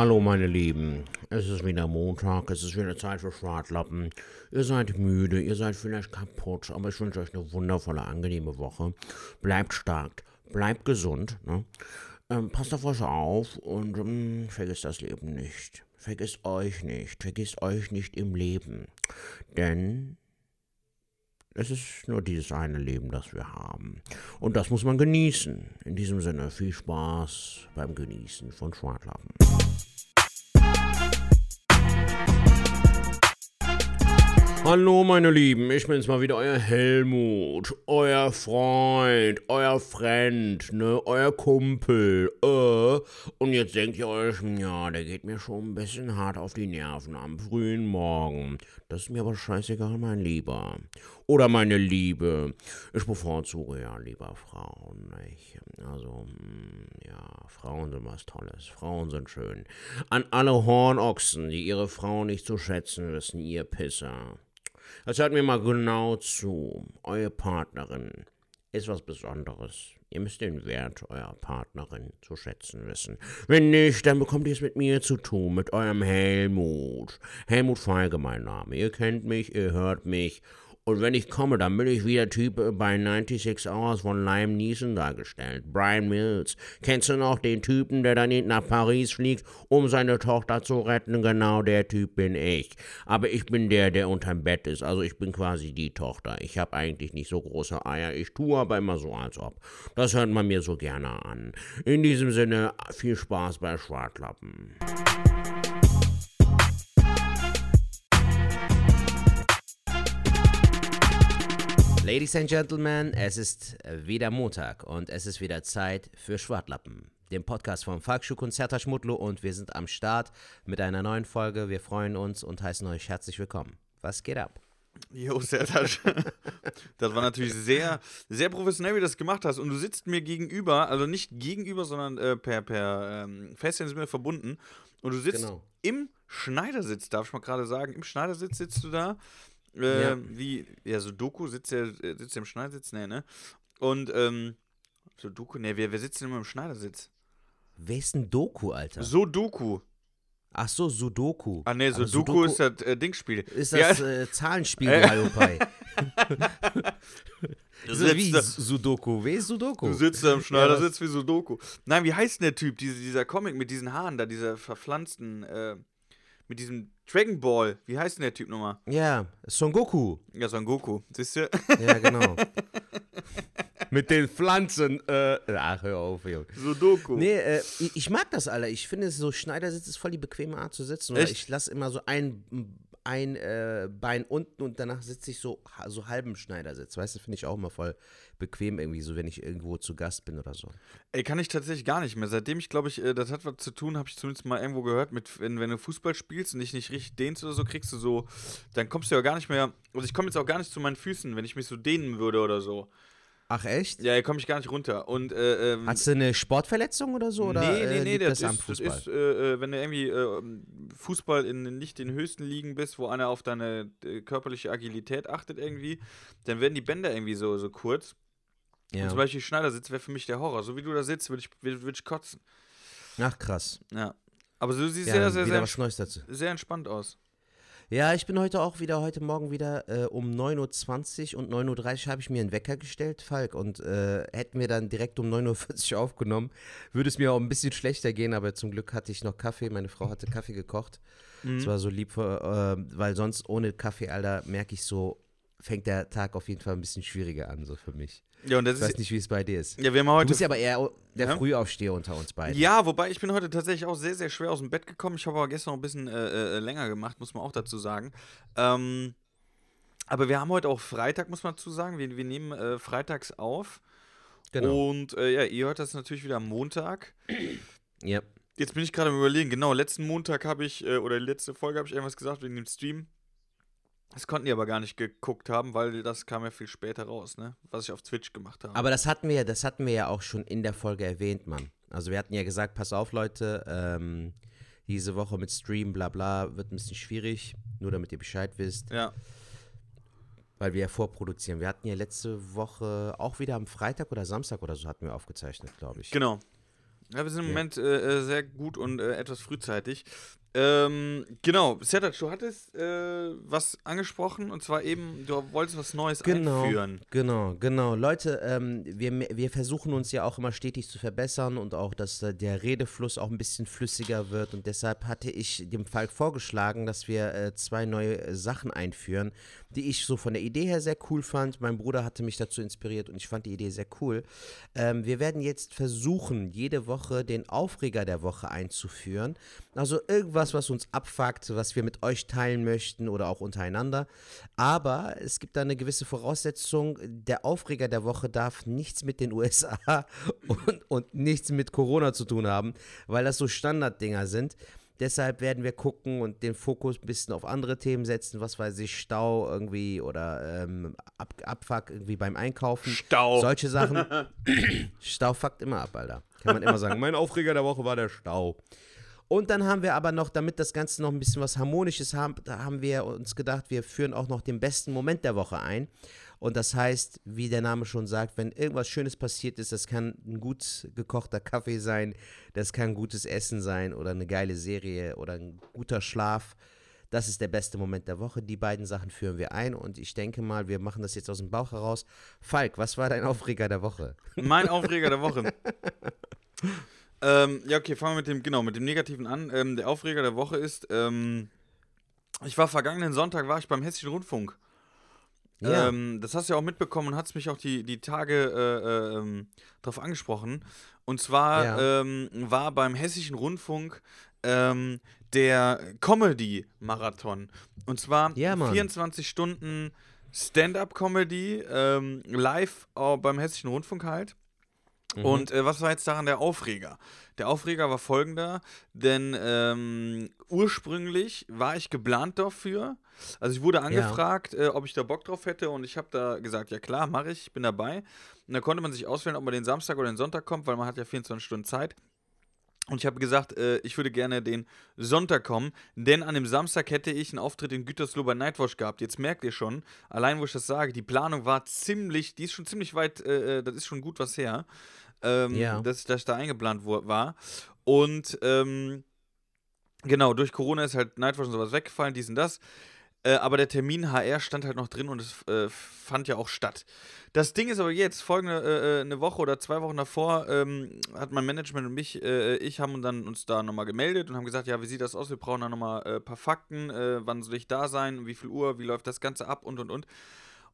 Hallo meine Lieben, es ist wieder Montag, es ist wieder Zeit für Schwartlappen. Ihr seid müde, ihr seid vielleicht kaputt, aber ich wünsche euch eine wundervolle, angenehme Woche. Bleibt stark, bleibt gesund, ne? ähm, passt auf euch auf und ähm, vergisst das Leben nicht. Vergisst euch nicht, vergisst euch nicht im Leben. Denn es ist nur dieses eine Leben, das wir haben. Und das muss man genießen. In diesem Sinne, viel Spaß beim Genießen von Schwartlappen. Hallo meine Lieben, ich bin's mal wieder, euer Helmut, euer Freund, euer Friend, ne, euer Kumpel, äh. Und jetzt denkt ihr euch, ja, der geht mir schon ein bisschen hart auf die Nerven am frühen Morgen. Das ist mir aber scheißegal, mein Lieber. Oder meine Liebe. Ich bevorzuge ja lieber Frauen, nicht? Also, hm, ja, Frauen sind was Tolles. Frauen sind schön. An alle Hornochsen, die ihre Frau nicht zu schätzen wissen, ihr Pisser. Das hört mir mal genau zu. Eure Partnerin ist was Besonderes. Ihr müsst den Wert eurer Partnerin zu schätzen wissen. Wenn nicht, dann bekommt ihr es mit mir zu tun, mit eurem Helmut. Helmut Feige mein Name. Ihr kennt mich, ihr hört mich und wenn ich komme, dann bin ich wie der Typ äh, bei 96 Hours von Lime Neeson dargestellt. Brian Mills. Kennst du noch den Typen, der dann nach Paris fliegt, um seine Tochter zu retten? Genau der Typ bin ich. Aber ich bin der, der unterm Bett ist. Also ich bin quasi die Tochter. Ich habe eigentlich nicht so große Eier. Ich tue aber immer so, als ob. Das hört man mir so gerne an. In diesem Sinne, viel Spaß bei Schwartlappen. Ladies and Gentlemen, es ist wieder Montag und es ist wieder Zeit für Schwartlappen, dem Podcast vom Volksschuhkonzert Schmutlo und wir sind am Start mit einer neuen Folge. Wir freuen uns und heißen euch herzlich willkommen. Was geht ab? Jo, Sertac. das war natürlich sehr, sehr professionell, wie du das gemacht hast. Und du sitzt mir gegenüber, also nicht gegenüber, sondern äh, per, per ähm, Festchen sind wir verbunden. Und du sitzt genau. im Schneidersitz, darf ich mal gerade sagen. Im Schneidersitz sitzt du da äh, ja. Wie, ja, so Doku sitzt ja, sitzt ja im Schneidersitz, ne, ne? Und, ähm, so Doku, ne, wer, wer sitzt denn immer im Schneidersitz? Wer ist ein Doku, Alter? So Doku. Ach so, Sudoku. Ah, ne, Sudoku, Sudoku ist das äh, Dingspiel. Ist das ja. äh, Zahlenspiel, Hiopai. so wie da, Sudoku. Wer ist Sudoku? Du sitzt da im Schneidersitz ja, wie Sudoku. Nein, wie heißt denn der Typ, diese, dieser Comic mit diesen Haaren da, dieser verpflanzten, äh, mit diesem Dragon Ball. Wie heißt denn der Typ nochmal? Ja, Son Goku. Ja, Son Goku. Siehst du? Ja, genau. mit den Pflanzen. Äh, ach, hör auf, Junge. Sudoku. Nee, äh, ich, ich, mag das, alle. Ich finde, so Schneidersitz ist voll die bequeme Art zu sitzen. Ich lasse immer so ein, ein äh, Bein unten und danach sitze ich so, so halben Schneidersitz. Weißt du, finde ich auch immer voll bequem irgendwie, so wenn ich irgendwo zu Gast bin oder so. Ey, kann ich tatsächlich gar nicht mehr. Seitdem ich, glaube ich, äh, das hat was zu tun, habe ich zumindest mal irgendwo gehört, mit, wenn, wenn du Fußball spielst und dich nicht richtig dehnst oder so, kriegst du so, dann kommst du ja gar nicht mehr, also ich komme jetzt auch gar nicht zu meinen Füßen, wenn ich mich so dehnen würde oder so. Ach echt? Ja, hier komme ich gar nicht runter. Und, äh, ähm, Hast du eine Sportverletzung oder so? Oder, nee, nee, äh, nee, das, das, ist, das ist äh, äh, wenn du irgendwie äh, Fußball in nicht den höchsten Ligen bist, wo einer auf deine äh, körperliche Agilität achtet irgendwie, dann werden die Bänder irgendwie so, so kurz. Ja. Und zum Beispiel Schneidersitz wäre für mich der Horror. So wie du da sitzt, würde ich, würd, würd ich kotzen. Ach krass. Ja. Aber du siehst ja, sehr, sehr, sehr, sehr entspannt aus. Ja, ich bin heute auch wieder, heute Morgen wieder äh, um 9.20 Uhr und 9.30 Uhr habe ich mir einen Wecker gestellt, Falk. Und äh, hätten wir dann direkt um 9.40 Uhr aufgenommen, würde es mir auch ein bisschen schlechter gehen, aber zum Glück hatte ich noch Kaffee. Meine Frau hatte Kaffee gekocht. Mhm. Das war so lieb, äh, weil sonst ohne Kaffee, Alter, merke ich so, fängt der Tag auf jeden Fall ein bisschen schwieriger an, so für mich. Ja, und das ich weiß nicht, wie es bei dir ist. Ja, wir haben heute du bist ja aber eher der ja? Frühaufsteher unter uns beiden. Ja, wobei ich bin heute tatsächlich auch sehr, sehr schwer aus dem Bett gekommen. Ich habe aber gestern noch ein bisschen äh, äh, länger gemacht, muss man auch dazu sagen. Ähm, aber wir haben heute auch Freitag, muss man dazu sagen. Wir, wir nehmen äh, freitags auf. Genau. Und äh, ja, ihr hört das natürlich wieder am Montag. Ja. Jetzt bin ich gerade am überlegen, genau, letzten Montag habe ich, äh, oder letzte Folge habe ich irgendwas gesagt wegen dem Stream. Das konnten die aber gar nicht geguckt haben, weil das kam ja viel später raus, ne? Was ich auf Twitch gemacht habe. Aber das hatten wir ja, das hatten wir ja auch schon in der Folge erwähnt, Mann. Also wir hatten ja gesagt, pass auf, Leute, ähm, diese Woche mit Stream, bla bla, wird ein bisschen schwierig, nur damit ihr Bescheid wisst. Ja. Weil wir ja vorproduzieren. Wir hatten ja letzte Woche auch wieder am Freitag oder Samstag oder so hatten wir aufgezeichnet, glaube ich. Genau. Ja, wir sind im ja. Moment äh, äh, sehr gut und äh, etwas frühzeitig. Ähm, genau, Sertac, du hattest äh, was angesprochen und zwar eben, du wolltest was Neues genau, einführen. Genau, genau. Leute, ähm, wir, wir versuchen uns ja auch immer stetig zu verbessern und auch, dass äh, der Redefluss auch ein bisschen flüssiger wird und deshalb hatte ich dem Falk vorgeschlagen, dass wir äh, zwei neue äh, Sachen einführen, die ich so von der Idee her sehr cool fand. Mein Bruder hatte mich dazu inspiriert und ich fand die Idee sehr cool. Ähm, wir werden jetzt versuchen, jede Woche den Aufreger der Woche einzuführen. Also irgendwas, was uns abfuckt, was wir mit euch teilen möchten oder auch untereinander. Aber es gibt da eine gewisse Voraussetzung. Der Aufreger der Woche darf nichts mit den USA und, und nichts mit Corona zu tun haben, weil das so Standarddinger sind. Deshalb werden wir gucken und den Fokus ein bisschen auf andere Themen setzen, was weiß ich, Stau irgendwie oder ähm, Ab Abfuck irgendwie beim Einkaufen. Stau. Solche Sachen. Stau fuckt immer ab, Alter. Kann man immer sagen. mein Aufreger der Woche war der Stau. Und dann haben wir aber noch, damit das Ganze noch ein bisschen was Harmonisches haben, da haben wir uns gedacht, wir führen auch noch den besten Moment der Woche ein. Und das heißt, wie der Name schon sagt, wenn irgendwas Schönes passiert ist, das kann ein gut gekochter Kaffee sein, das kann gutes Essen sein oder eine geile Serie oder ein guter Schlaf. Das ist der beste Moment der Woche. Die beiden Sachen führen wir ein und ich denke mal, wir machen das jetzt aus dem Bauch heraus. Falk, was war dein Aufreger der Woche? Mein Aufreger der Woche. Ähm, ja, okay, fangen wir mit dem, genau, mit dem Negativen an. Ähm, der Aufreger der Woche ist, ähm, ich war vergangenen Sonntag, war ich beim Hessischen Rundfunk. Ja. Ähm, das hast du ja auch mitbekommen und hat mich auch die, die Tage äh, äh, ähm, darauf angesprochen. Und zwar ja. ähm, war beim Hessischen Rundfunk der Comedy-Marathon. Und zwar ja, 24 Stunden Stand-up-Comedy live beim Hessischen Rundfunk halt. Mhm. Und äh, was war jetzt daran der Aufreger? Der Aufreger war folgender, denn ähm, ursprünglich war ich geplant dafür. Also ich wurde angefragt, ja. äh, ob ich da Bock drauf hätte und ich habe da gesagt, ja klar, mache ich, ich bin dabei. Und da konnte man sich auswählen, ob man den Samstag oder den Sonntag kommt, weil man hat ja 24 Stunden Zeit. Und ich habe gesagt, äh, ich würde gerne den Sonntag kommen, denn an dem Samstag hätte ich einen Auftritt in Gütersloh bei Nightwatch gehabt. Jetzt merkt ihr schon, allein wo ich das sage, die Planung war ziemlich, die ist schon ziemlich weit, äh, äh das ist schon gut was her ähm, ja. dass, dass ich da eingeplant war. Und ähm, genau, durch Corona ist halt Nightwatch und sowas weggefallen, dies und das. Äh, aber der Termin HR stand halt noch drin und es äh, fand ja auch statt. Das Ding ist aber jetzt, folgende äh, äh eine Woche oder zwei Wochen davor, ähm, hat mein Management und mich, äh, ich haben dann uns da nochmal gemeldet und haben gesagt, ja, wie sieht das aus? Wir brauchen da nochmal ein paar Fakten, wann soll ich da sein, wie viel Uhr, wie läuft das Ganze ab und und und.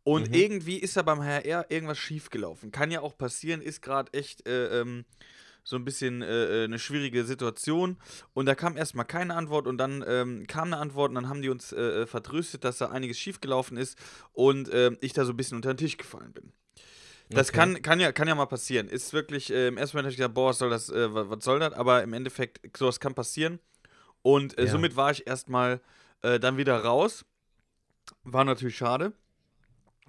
Und mhm. irgendwie ist da beim HR irgendwas schiefgelaufen. Kann ja auch passieren, ist gerade echt äh, ähm, so ein bisschen äh, äh, eine schwierige Situation. Und da kam erstmal keine Antwort und dann ähm, kam eine Antwort und dann haben die uns äh, äh vertröstet, dass da einiges schiefgelaufen ist und äh, ich da so ein bisschen unter den Tisch gefallen bin. Das okay. kann, kann, ja, kann ja mal passieren. Ist wirklich, äh, im ersten Moment habe ich gedacht, boah, was soll das, äh, was soll das? Aber im Endeffekt, sowas kann passieren. Und ja. somit war ich erstmal dann wieder raus. War natürlich schade.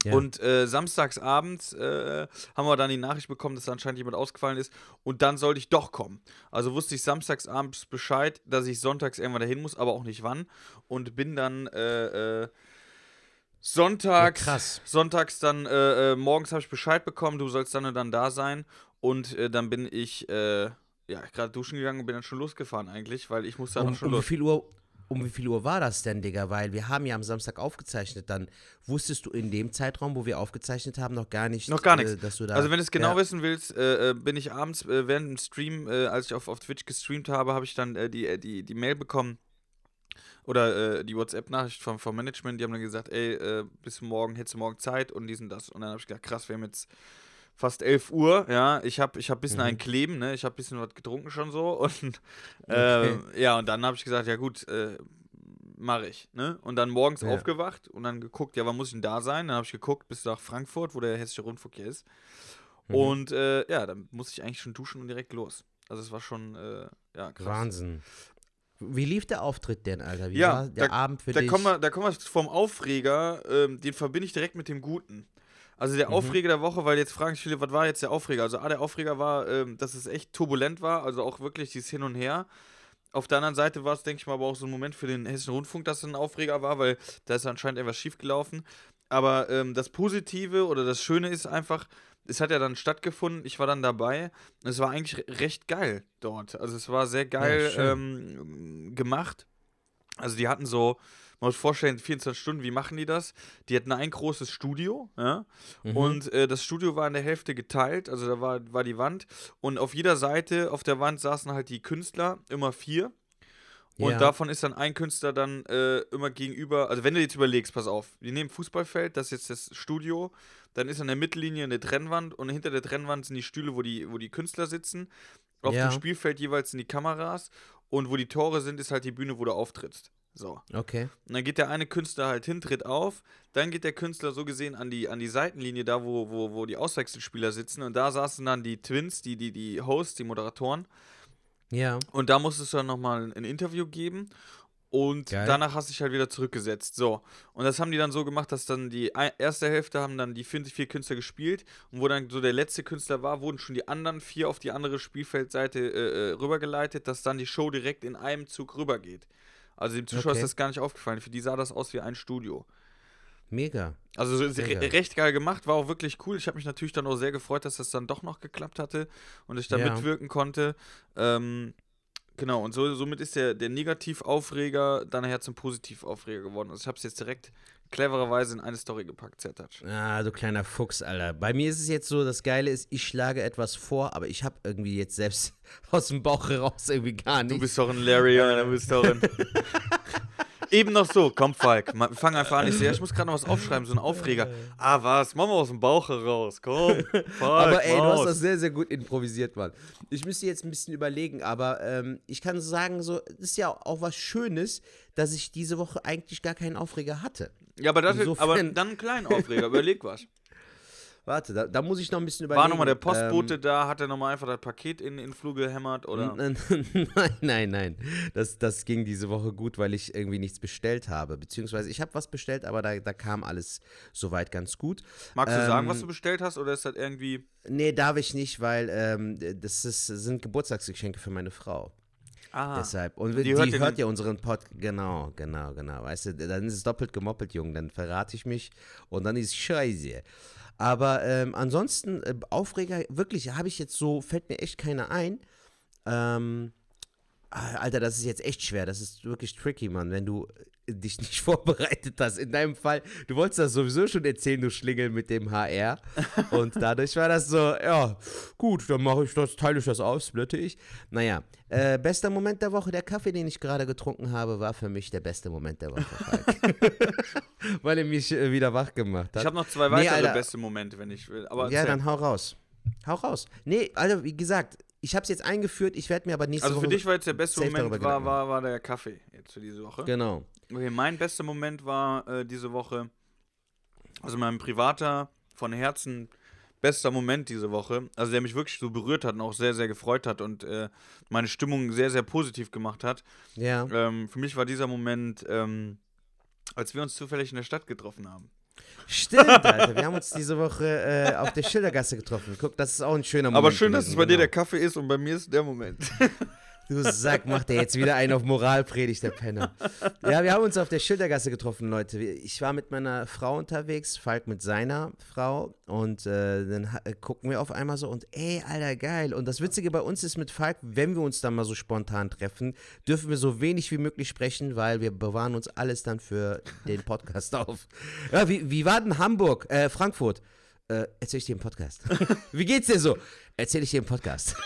Ja. Und äh, samstags abends äh, haben wir dann die Nachricht bekommen, dass da anscheinend jemand ausgefallen ist. Und dann sollte ich doch kommen. Also wusste ich samstags abends Bescheid, dass ich sonntags irgendwann dahin muss, aber auch nicht wann. Und bin dann äh, äh sonntags, ja, sonntags dann äh, äh, morgens habe ich Bescheid bekommen, du sollst dann und dann da sein. Und dann bin ich ja gerade duschen gegangen und bin dann schon losgefahren eigentlich, weil ich musste dann um, schon um los. Wie viel Uhr um wie viel Uhr war das denn, Digga? Weil wir haben ja am Samstag aufgezeichnet. Dann wusstest du in dem Zeitraum, wo wir aufgezeichnet haben, noch gar nicht, noch gar nichts. Äh, dass du da. Also wenn du es genau ja. wissen willst, äh, äh, bin ich abends äh, während dem Stream, äh, als ich auf, auf Twitch gestreamt habe, habe ich dann äh, die, die, die Mail bekommen oder die WhatsApp-Nachricht vom, vom Management. Die haben dann gesagt, ey, bis morgen hättest du morgen Zeit und dies und das. Und dann habe ich gedacht, krass, wir haben jetzt fast 11 Uhr, ja, ich habe ich hab ein bisschen mhm. ein Kleben, ne, ich habe ein bisschen was getrunken schon so und äh, okay. ja, und dann habe ich gesagt, ja gut, äh, mache ich, ne, und dann morgens ja. aufgewacht und dann geguckt, ja, wann muss ich denn da sein, dann habe ich geguckt bis nach Frankfurt, wo der Hessische Rundfunk hier ist mhm. und äh, ja, dann musste ich eigentlich schon duschen und direkt los, also es war schon, äh, ja, krass. Wahnsinn. Wie lief der Auftritt denn, Alter? Wie ja, war der da, Abend für da dich? Kommen wir, da kommen wir vom Aufreger, ähm, den verbinde ich direkt mit dem Guten. Also der mhm. Aufreger der Woche, weil jetzt fragen sich viele, was war jetzt der Aufreger? Also A, der Aufreger war, ähm, dass es echt turbulent war, also auch wirklich dieses Hin und Her. Auf der anderen Seite war es, denke ich mal, aber auch so ein Moment für den Hessischen Rundfunk, dass es ein Aufreger war, weil da ist anscheinend etwas schiefgelaufen. Aber ähm, das Positive oder das Schöne ist einfach, es hat ja dann stattgefunden, ich war dann dabei. Es war eigentlich recht geil dort. Also es war sehr geil ja, ähm, gemacht. Also die hatten so, man muss vorstellen, 24 Stunden, wie machen die das? Die hatten ein großes Studio, ja, mhm. und äh, das Studio war in der Hälfte geteilt, also da war, war die Wand, und auf jeder Seite auf der Wand saßen halt die Künstler, immer vier. Und ja. davon ist dann ein Künstler dann äh, immer gegenüber, also wenn du jetzt überlegst, pass auf, wir nehmen Fußballfeld, das ist jetzt das Studio, dann ist an der Mittellinie eine Trennwand und hinter der Trennwand sind die Stühle, wo die, wo die Künstler sitzen. Auf ja. dem Spielfeld jeweils sind die Kameras und wo die Tore sind, ist halt die Bühne, wo du auftrittst. So. Okay. Und dann geht der eine Künstler halt hin, tritt auf, dann geht der Künstler so gesehen an die, an die Seitenlinie, da wo, wo, wo die Auswechselspieler sitzen und da saßen dann die Twins, die, die, die Hosts, die Moderatoren. Ja. Und da musstest du dann nochmal ein Interview geben und Geil. danach hast du dich halt wieder zurückgesetzt. So. Und das haben die dann so gemacht, dass dann die erste Hälfte haben dann die vier Künstler gespielt. Und wo dann so der letzte Künstler war, wurden schon die anderen vier auf die andere Spielfeldseite äh, äh rübergeleitet, dass dann die Show direkt in einem Zug rübergeht. Also dem Zuschauer okay. ist das gar nicht aufgefallen. Für die sah das aus wie ein Studio. Mega. Also Mega. recht geil gemacht, war auch wirklich cool. Ich habe mich natürlich dann auch sehr gefreut, dass das dann doch noch geklappt hatte und ich da ja. mitwirken konnte. Ähm, genau, und so, somit ist der, der Negativaufreger dann nachher zum Positivaufreger geworden. Also ich habe es jetzt direkt clevererweise in eine Story gepackt, Zertatsch. Ah, du kleiner Fuchs, Alter. Bei mir ist es jetzt so, das Geile ist, ich schlage etwas vor, aber ich habe irgendwie jetzt selbst aus dem Bauch heraus irgendwie gar nichts. Du bist doch ein Larry, ja, du bist doch ein... Eben noch so, komm Falk, wir fangen einfach an. Ich sehe, ich muss gerade noch was aufschreiben, so ein Aufreger. Ah, was? Machen wir aus dem Bauch heraus, komm. Falk, aber ey, Maus. du hast das sehr, sehr gut improvisiert, Mann. Ich müsste jetzt ein bisschen überlegen, aber ähm, ich kann sagen, so, das ist ja auch was Schönes, dass ich diese Woche eigentlich gar keinen Aufreger hatte. Ja, aber, das, aber dann einen kleinen Aufreger, überleg was. Warte, da, da, muss ich noch ein bisschen überlegen. War nochmal der Postbote ähm, da? Hat er nochmal einfach das Paket in den Flur gehämmert? Oder? nein, nein, nein. Das, das ging diese Woche gut, weil ich irgendwie nichts bestellt habe. Beziehungsweise ich habe was bestellt, aber da, da kam alles soweit ganz gut. Magst du ähm, sagen, was du bestellt hast? Oder ist das irgendwie. Nee, darf ich nicht, weil ähm, das ist, sind Geburtstagsgeschenke für meine Frau. Ah, Deshalb. Und die, die hört, hört ja unseren Pod. Genau, genau, genau. Weißt du, dann ist es doppelt gemoppelt, Junge. Dann verrate ich mich und dann ist es scheiße. Aber ähm, ansonsten, äh, Aufreger, wirklich, habe ich jetzt so, fällt mir echt keiner ein. Ähm, Alter, das ist jetzt echt schwer. Das ist wirklich tricky, Mann, wenn du äh, dich nicht vorbereitet hast. In deinem Fall, du wolltest das sowieso schon erzählen, du Schlingel mit dem HR. Und dadurch war das so, ja, gut, dann mache ich das, teile ich das auf, splitte ich. Naja, äh, bester Moment der Woche, der Kaffee, den ich gerade getrunken habe, war für mich der beste Moment der Woche. Weil er mich äh, wieder wach gemacht hat. Ich habe noch zwei weitere nee, beste Momente, wenn ich will. Aber ja, dann hau raus. Hau raus. Nee, Alter, wie gesagt, ich habe es jetzt eingeführt, ich werde mir aber nächste Also für Woche dich war jetzt der beste Moment war, war, war der Kaffee jetzt für diese Woche. Genau. Okay, mein bester Moment war äh, diese Woche, also mein privater, von Herzen bester Moment diese Woche, also der mich wirklich so berührt hat und auch sehr, sehr gefreut hat und äh, meine Stimmung sehr, sehr positiv gemacht hat. Ja. Ähm, für mich war dieser Moment, ähm, als wir uns zufällig in der Stadt getroffen haben. Stimmt, Alter. Wir haben uns diese Woche äh, auf der Schildergasse getroffen. Guck, das ist auch ein schöner Moment. Aber schön, dass es bei genau. dir der Kaffee ist und bei mir ist der Moment. Du Sack, macht er jetzt wieder einen auf Moralpredigt, der Penner. Ja, wir haben uns auf der Schildergasse getroffen, Leute. Ich war mit meiner Frau unterwegs, Falk mit seiner Frau. Und äh, dann äh, gucken wir auf einmal so und ey, Alter, geil. Und das Witzige bei uns ist mit Falk, wenn wir uns dann mal so spontan treffen, dürfen wir so wenig wie möglich sprechen, weil wir bewahren uns alles dann für den Podcast auf. Ja, wie, wie war denn Hamburg, äh, Frankfurt? Äh, erzähl ich dir im Podcast. wie geht's dir so? Erzähl ich dir im Podcast.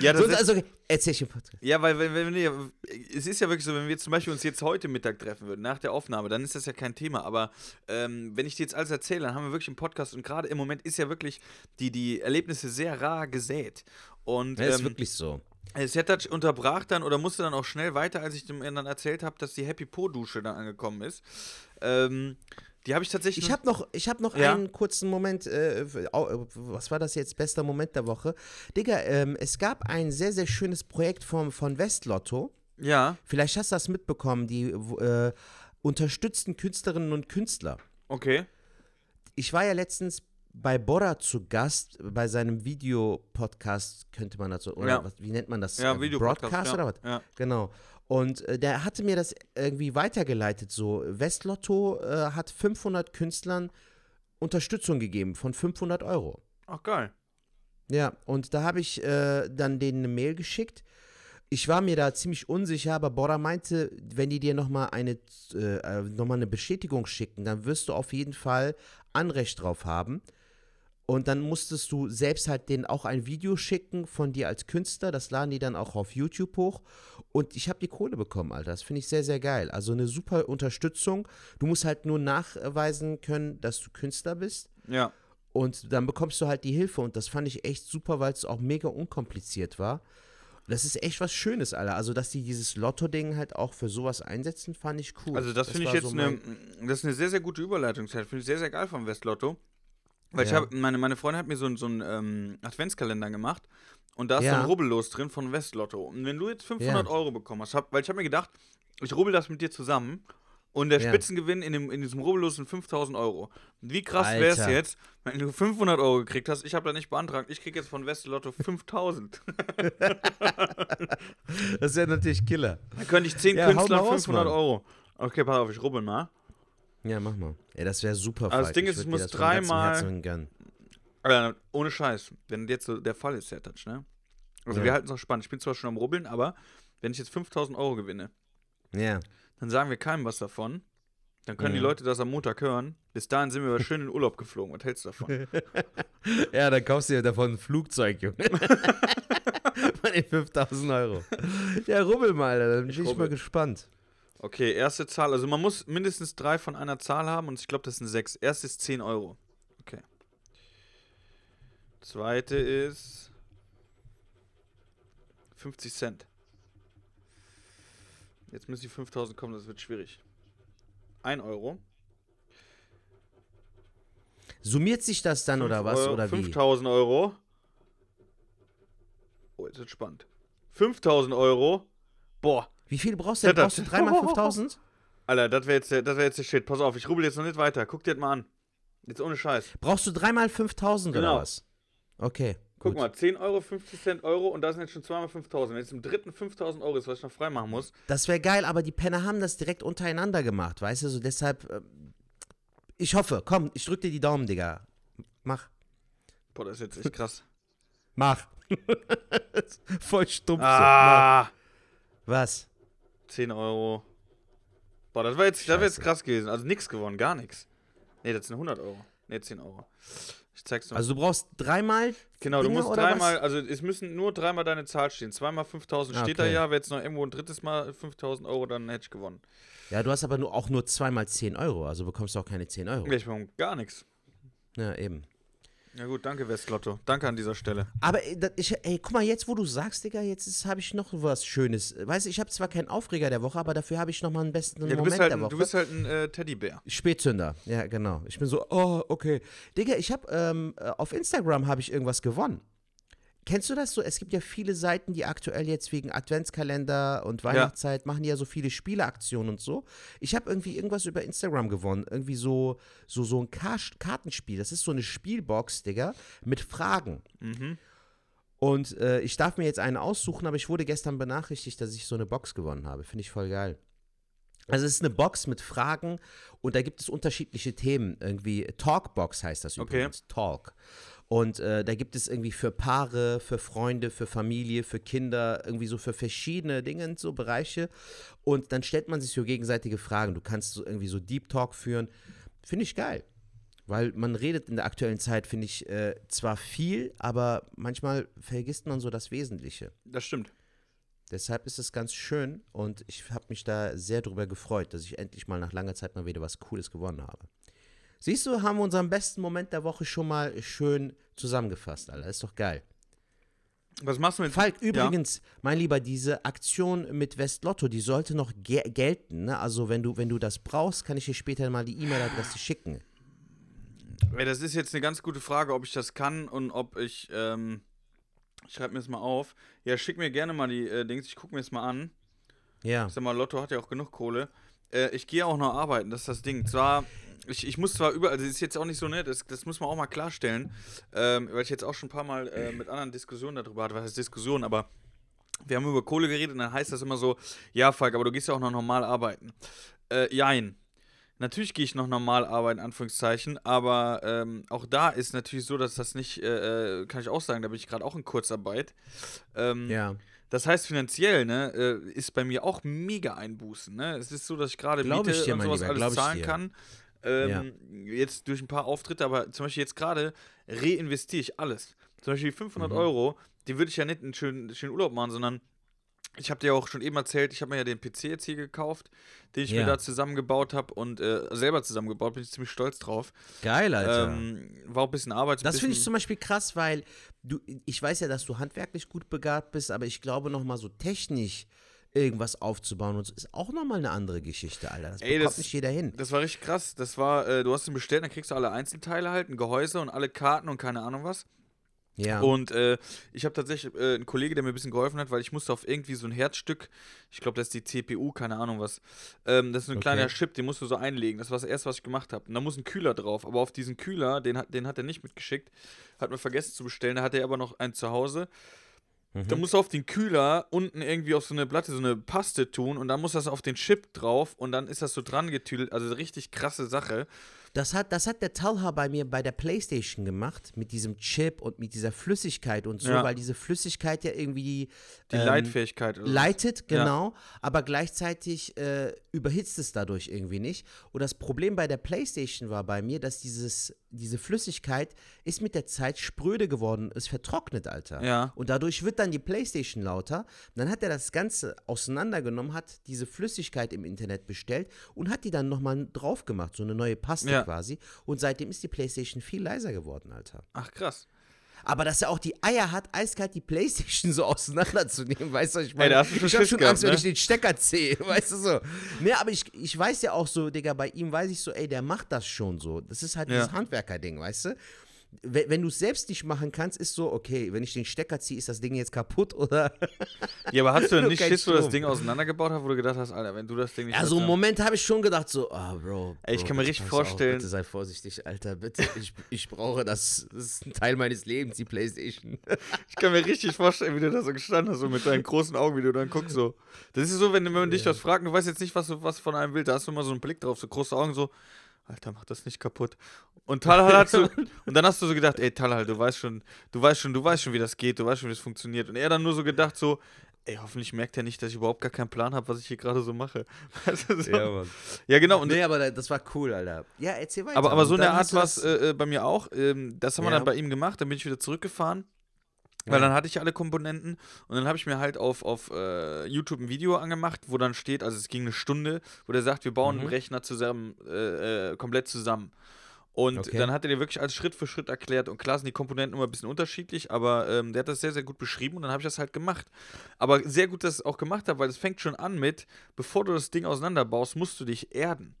Ja, das so, ist, also, erzähl ich im Podcast. Ja, weil wenn, wenn, wenn, es ist ja wirklich so, wenn wir zum Beispiel uns jetzt heute Mittag treffen würden, nach der Aufnahme, dann ist das ja kein Thema. Aber ähm, wenn ich dir jetzt alles erzähle, dann haben wir wirklich einen Podcast und gerade im Moment ist ja wirklich die, die Erlebnisse sehr rar gesät. Und, ja, ist ähm, wirklich so. Setac unterbrach dann oder musste dann auch schnell weiter, als ich dem dann erzählt habe, dass die Happy Po-Dusche dann angekommen ist. Ähm, die habe ich tatsächlich. Ich habe noch, ich hab noch ja? einen kurzen Moment. Äh, was war das jetzt? Bester Moment der Woche. Digga, ähm, es gab ein sehr, sehr schönes Projekt vom, von Westlotto. Ja. Vielleicht hast du das mitbekommen. Die äh, unterstützten Künstlerinnen und Künstler. Okay. Ich war ja letztens bei Bora zu Gast, bei seinem Videopodcast, könnte man das so, oder ja. was, wie nennt man das? Ja, Videopodcast. Broadcast ja. oder was? Ja. Genau. Und äh, der hatte mir das irgendwie weitergeleitet. So, Westlotto äh, hat 500 Künstlern Unterstützung gegeben von 500 Euro. Ach, geil. Ja, und da habe ich äh, dann denen eine Mail geschickt. Ich war mir da ziemlich unsicher, aber Bora meinte, wenn die dir nochmal eine, äh, noch eine Bestätigung schicken, dann wirst du auf jeden Fall Anrecht drauf haben. Und dann musstest du selbst halt denen auch ein Video schicken von dir als Künstler. Das laden die dann auch auf YouTube hoch. Und ich habe die Kohle bekommen, Alter. Das finde ich sehr, sehr geil. Also eine super Unterstützung. Du musst halt nur nachweisen können, dass du Künstler bist. Ja. Und dann bekommst du halt die Hilfe. Und das fand ich echt super, weil es auch mega unkompliziert war. Das ist echt was Schönes, Alter. Also, dass die dieses Lotto-Ding halt auch für sowas einsetzen, fand ich cool. Also, das, das finde ich jetzt so eine, das ist eine sehr, sehr gute Überleitung. Das finde ich sehr, sehr geil vom Westlotto. Weil ja. ich habe, meine, meine Freundin hat mir so, so einen ähm, Adventskalender gemacht und da ist ja. so ein Rubbellos drin von Westlotto. Und wenn du jetzt 500 ja. Euro bekommen hast, hab, weil ich habe mir gedacht, ich rubbel das mit dir zusammen und der Spitzengewinn in, dem, in diesem Rubbellos sind 5000 Euro. Wie krass wäre es jetzt, wenn du 500 Euro gekriegt hast? Ich habe da nicht beantragt, ich kriege jetzt von Westlotto 5000. das ist ja natürlich Killer. Da könnte ich 10 Künstler 500 Euro. Okay, pass auf, ich rubbel mal. Ja, mach mal. Ey, das wäre super. Also das Ding ist, es muss dreimal. Äh, ohne Scheiß, wenn jetzt so der Fall ist, der Touch, ne? Also ja. wir halten es auch spannend. Ich bin zwar schon am Rubbeln, aber wenn ich jetzt 5000 Euro gewinne, ja. dann sagen wir keinem was davon. Dann können ja. die Leute das am Montag hören. Bis dahin sind wir aber schön in Urlaub geflogen. Was hältst du davon? ja, dann kaufst du dir davon ein Flugzeug, Junge. Von den 5000 Euro. Ja, rubbel mal, dann bin ich, ich mal gespannt. Okay, erste Zahl. Also man muss mindestens drei von einer Zahl haben und ich glaube, das sind sechs. Erste ist 10 Euro. Zweite ist 50 Cent. Jetzt müssen die 5000 kommen, das wird schwierig. 1 Euro. Summiert sich das dann oder was? Euro, oder 5000 Euro. Oh, jetzt wird spannend. 5000 Euro. Boah, wie viel brauchst du denn? Brauchst du dreimal 5000? Alter, das wäre jetzt, wär jetzt der Shit. Pass auf, ich rubbel jetzt noch nicht weiter. Guck dir das mal an. Jetzt ohne Scheiß. Brauchst du dreimal 5000 genau. oder was? Okay. Guck gut. mal, 10 Euro, 50 Cent Euro und da sind jetzt schon zweimal 5000. Wenn jetzt im dritten 5000 Euro ist, was ich noch freimachen muss. Das wäre geil, aber die Penner haben das direkt untereinander gemacht, weißt du? So deshalb. Äh, ich hoffe, komm, ich drück dir die Daumen, Digga. Mach. Boah, das ist jetzt echt krass. Mach. Voll stumpf. Ah. Mach. Was? 10 Euro. Boah, das war jetzt, das war jetzt krass gewesen. Also nichts gewonnen, gar nichts. Nee, das sind 100 Euro. Nee, 10 Euro. Ich zeig's dir. Also du brauchst dreimal. Genau, Dinge, du musst dreimal, also es müssen nur dreimal deine Zahl stehen. Zweimal 5000 steht okay. da ja. Wäre jetzt noch irgendwo ein drittes Mal 5000 Euro, dann hätte ich gewonnen. Ja, du hast aber nur, auch nur zweimal 10 Euro. Also bekommst du auch keine 10 Euro. Ich bekomme gar nichts. Ja, eben. Ja gut, danke Westlotto. Danke an dieser Stelle. Aber äh, ich, ey, guck mal, jetzt wo du sagst, Digga, jetzt habe ich noch was Schönes. Weißt du, ich habe zwar keinen Aufreger der Woche, aber dafür habe ich noch mal einen besten ja, Moment halt der Woche. Du bist halt ein äh, Teddybär. Spätzünder, ja genau. Ich bin so, oh, okay. Digga, ich habe ähm, äh, auf Instagram habe ich irgendwas gewonnen. Kennst du das so? Es gibt ja viele Seiten, die aktuell jetzt wegen Adventskalender und Weihnachtszeit ja. machen ja so viele Spieleaktionen und so. Ich habe irgendwie irgendwas über Instagram gewonnen. Irgendwie so, so, so ein Kartenspiel. Das ist so eine Spielbox, Digga, mit Fragen. Mhm. Und äh, ich darf mir jetzt einen aussuchen, aber ich wurde gestern benachrichtigt, dass ich so eine Box gewonnen habe. Finde ich voll geil. Also es ist eine Box mit Fragen und da gibt es unterschiedliche Themen. Irgendwie Talkbox heißt das übrigens. Okay. Talk. Und äh, da gibt es irgendwie für Paare, für Freunde, für Familie, für Kinder, irgendwie so für verschiedene Dinge, so Bereiche. Und dann stellt man sich so gegenseitige Fragen. Du kannst so irgendwie so Deep Talk führen. Finde ich geil. Weil man redet in der aktuellen Zeit, finde ich, äh, zwar viel, aber manchmal vergisst man so das Wesentliche. Das stimmt. Deshalb ist es ganz schön und ich habe mich da sehr drüber gefreut, dass ich endlich mal nach langer Zeit mal wieder was Cooles gewonnen habe. Siehst du, haben wir unseren besten Moment der Woche schon mal schön zusammengefasst, Alter. Ist doch geil. Was machst du mit Falk, übrigens, ja. mein Lieber, diese Aktion mit Westlotto, die sollte noch ge gelten. Ne? Also, wenn du, wenn du das brauchst, kann ich dir später mal die E-Mail-Adresse schicken. Ja, das ist jetzt eine ganz gute Frage, ob ich das kann und ob ich. Ähm, ich schreibe mir das mal auf. Ja, schick mir gerne mal die äh, Dings, ich gucke mir das mal an. Ja. Ich sag mal, Lotto hat ja auch genug Kohle. Äh, ich gehe auch noch arbeiten, das ist das Ding. Zwar ich, ich muss zwar überall, also das ist jetzt auch nicht so nett, das, das muss man auch mal klarstellen, ähm, weil ich jetzt auch schon ein paar Mal äh, mit anderen Diskussionen darüber hatte, was heißt Diskussion, aber wir haben über Kohle geredet und dann heißt das immer so, ja, Falk, aber du gehst ja auch noch normal arbeiten. Äh, jein. Natürlich gehe ich noch normal arbeiten, Anführungszeichen, aber ähm, auch da ist natürlich so, dass das nicht, äh, äh kann ich auch sagen, da bin ich gerade auch in Kurzarbeit. Ähm, ja. Das heißt, finanziell ne, äh, ist bei mir auch mega Einbußen. Ne? Es ist so, dass ich gerade Miete ich dir, und sowas lieber, alles zahlen kann. Ähm, ja. Jetzt durch ein paar Auftritte, aber zum Beispiel jetzt gerade reinvestiere ich alles. Zum Beispiel 500 mhm. Euro, die würde ich ja nicht einen schönen, schönen Urlaub machen, sondern ich habe dir auch schon eben erzählt, ich habe mir ja den PC jetzt hier gekauft, den ich ja. mir da zusammengebaut habe und äh, selber zusammengebaut, bin ich ziemlich stolz drauf. Geil, Alter. Ähm, war auch ein bisschen Arbeit. Das finde ich zum Beispiel krass, weil du, ich weiß ja, dass du handwerklich gut begabt bist, aber ich glaube nochmal so technisch irgendwas aufzubauen und so ist auch nochmal eine andere Geschichte, Alter. Das Ey, bekommt das, nicht jeder hin. Das war richtig krass. Das war, äh, du hast ihn bestellt, dann kriegst du alle Einzelteile halt, ein Gehäuse und alle Karten und keine Ahnung was. Ja. Und äh, ich habe tatsächlich äh, einen Kollege, der mir ein bisschen geholfen hat, weil ich musste auf irgendwie so ein Herzstück, ich glaube, das ist die CPU, keine Ahnung was. Ähm, das ist ein okay. kleiner Chip, den musst du so einlegen. Das war das erste, was ich gemacht habe. Und da muss ein Kühler drauf. Aber auf diesen Kühler, den, den hat er nicht mitgeschickt, hat mir vergessen zu bestellen. Da hat er aber noch einen zu Hause. Mhm. Da musst du auf den Kühler unten irgendwie auf so eine Platte so eine Paste tun und dann muss das auf den Chip drauf und dann ist das so dran getüdelt. Also richtig krasse Sache. Das hat, das hat der Talha bei mir bei der Playstation gemacht, mit diesem Chip und mit dieser Flüssigkeit und so, ja. weil diese Flüssigkeit ja irgendwie die ähm, Leitfähigkeit leitet, genau, ja. aber gleichzeitig äh, überhitzt es dadurch irgendwie nicht. Und das Problem bei der Playstation war bei mir, dass dieses, diese Flüssigkeit ist mit der Zeit spröde geworden, ist vertrocknet, Alter. Ja. Und dadurch wird dann die Playstation lauter. Dann hat er das Ganze auseinandergenommen, hat diese Flüssigkeit im Internet bestellt und hat die dann nochmal drauf gemacht, so eine neue Paste. Ja quasi. Und seitdem ist die PlayStation viel leiser geworden, Alter. Ach, krass. Aber dass er auch die Eier hat, eiskalt die Playstation so auseinanderzunehmen, weißt du, ich meine, Ey, ich habe schon Angst, ne? wenn ich den Stecker ziehe, weißt du so. Ne, aber ich, ich weiß ja auch so, Digga, bei ihm weiß ich so, ey, der macht das schon so. Das ist halt ja. dieses Handwerker-Ding, weißt du wenn, du es selbst nicht machen kannst, ist so, okay, wenn ich den Stecker ziehe, ist das Ding jetzt kaputt oder. ja, aber hast du denn nicht Schiss, wo du das Ding auseinandergebaut hast, wo du gedacht hast, Alter, wenn du das Ding nicht. Ja, so einen Moment habe ich schon gedacht, so, ah, oh, Bro. Ey, ich kann mir richtig vorstellen. Auch, bitte sei vorsichtig, Alter, bitte. Ich, ich brauche das. Das ist ein Teil meines Lebens, die Playstation. ich kann mir richtig vorstellen, wie du da so gestanden hast, so mit deinen großen Augen, wie du dann guckst, so. Das ist so, wenn, wenn man dich was fragt, du weißt jetzt nicht, was du was von einem willst, da hast du immer so einen Blick drauf, so große Augen, so. Alter, mach das nicht kaputt. Und Talhal hat so, und dann hast du so gedacht, ey Talhal, du weißt schon, du weißt schon, du weißt schon, wie das geht, du weißt schon, wie das funktioniert. Und er dann nur so gedacht so, ey, hoffentlich merkt er nicht, dass ich überhaupt gar keinen Plan habe, was ich hier gerade so mache. Weißt du, so? Ja, Mann. Ja, genau. Und nee, aber das war cool, Alter. Ja, erzähl weiter. Aber, aber so eine Art war es äh, äh, bei mir auch. Ähm, das haben ja. wir dann bei ihm gemacht, dann bin ich wieder zurückgefahren weil dann hatte ich alle Komponenten und dann habe ich mir halt auf, auf äh, YouTube ein Video angemacht, wo dann steht, also es ging eine Stunde, wo der sagt, wir bauen mhm. einen Rechner zusammen, äh, äh, komplett zusammen. Und okay. dann hat er dir wirklich alles Schritt für Schritt erklärt. Und klar sind die Komponenten immer ein bisschen unterschiedlich, aber ähm, der hat das sehr, sehr gut beschrieben und dann habe ich das halt gemacht. Aber sehr gut, dass ich es auch gemacht habe, weil es fängt schon an mit, bevor du das Ding auseinanderbaust, musst du dich erden.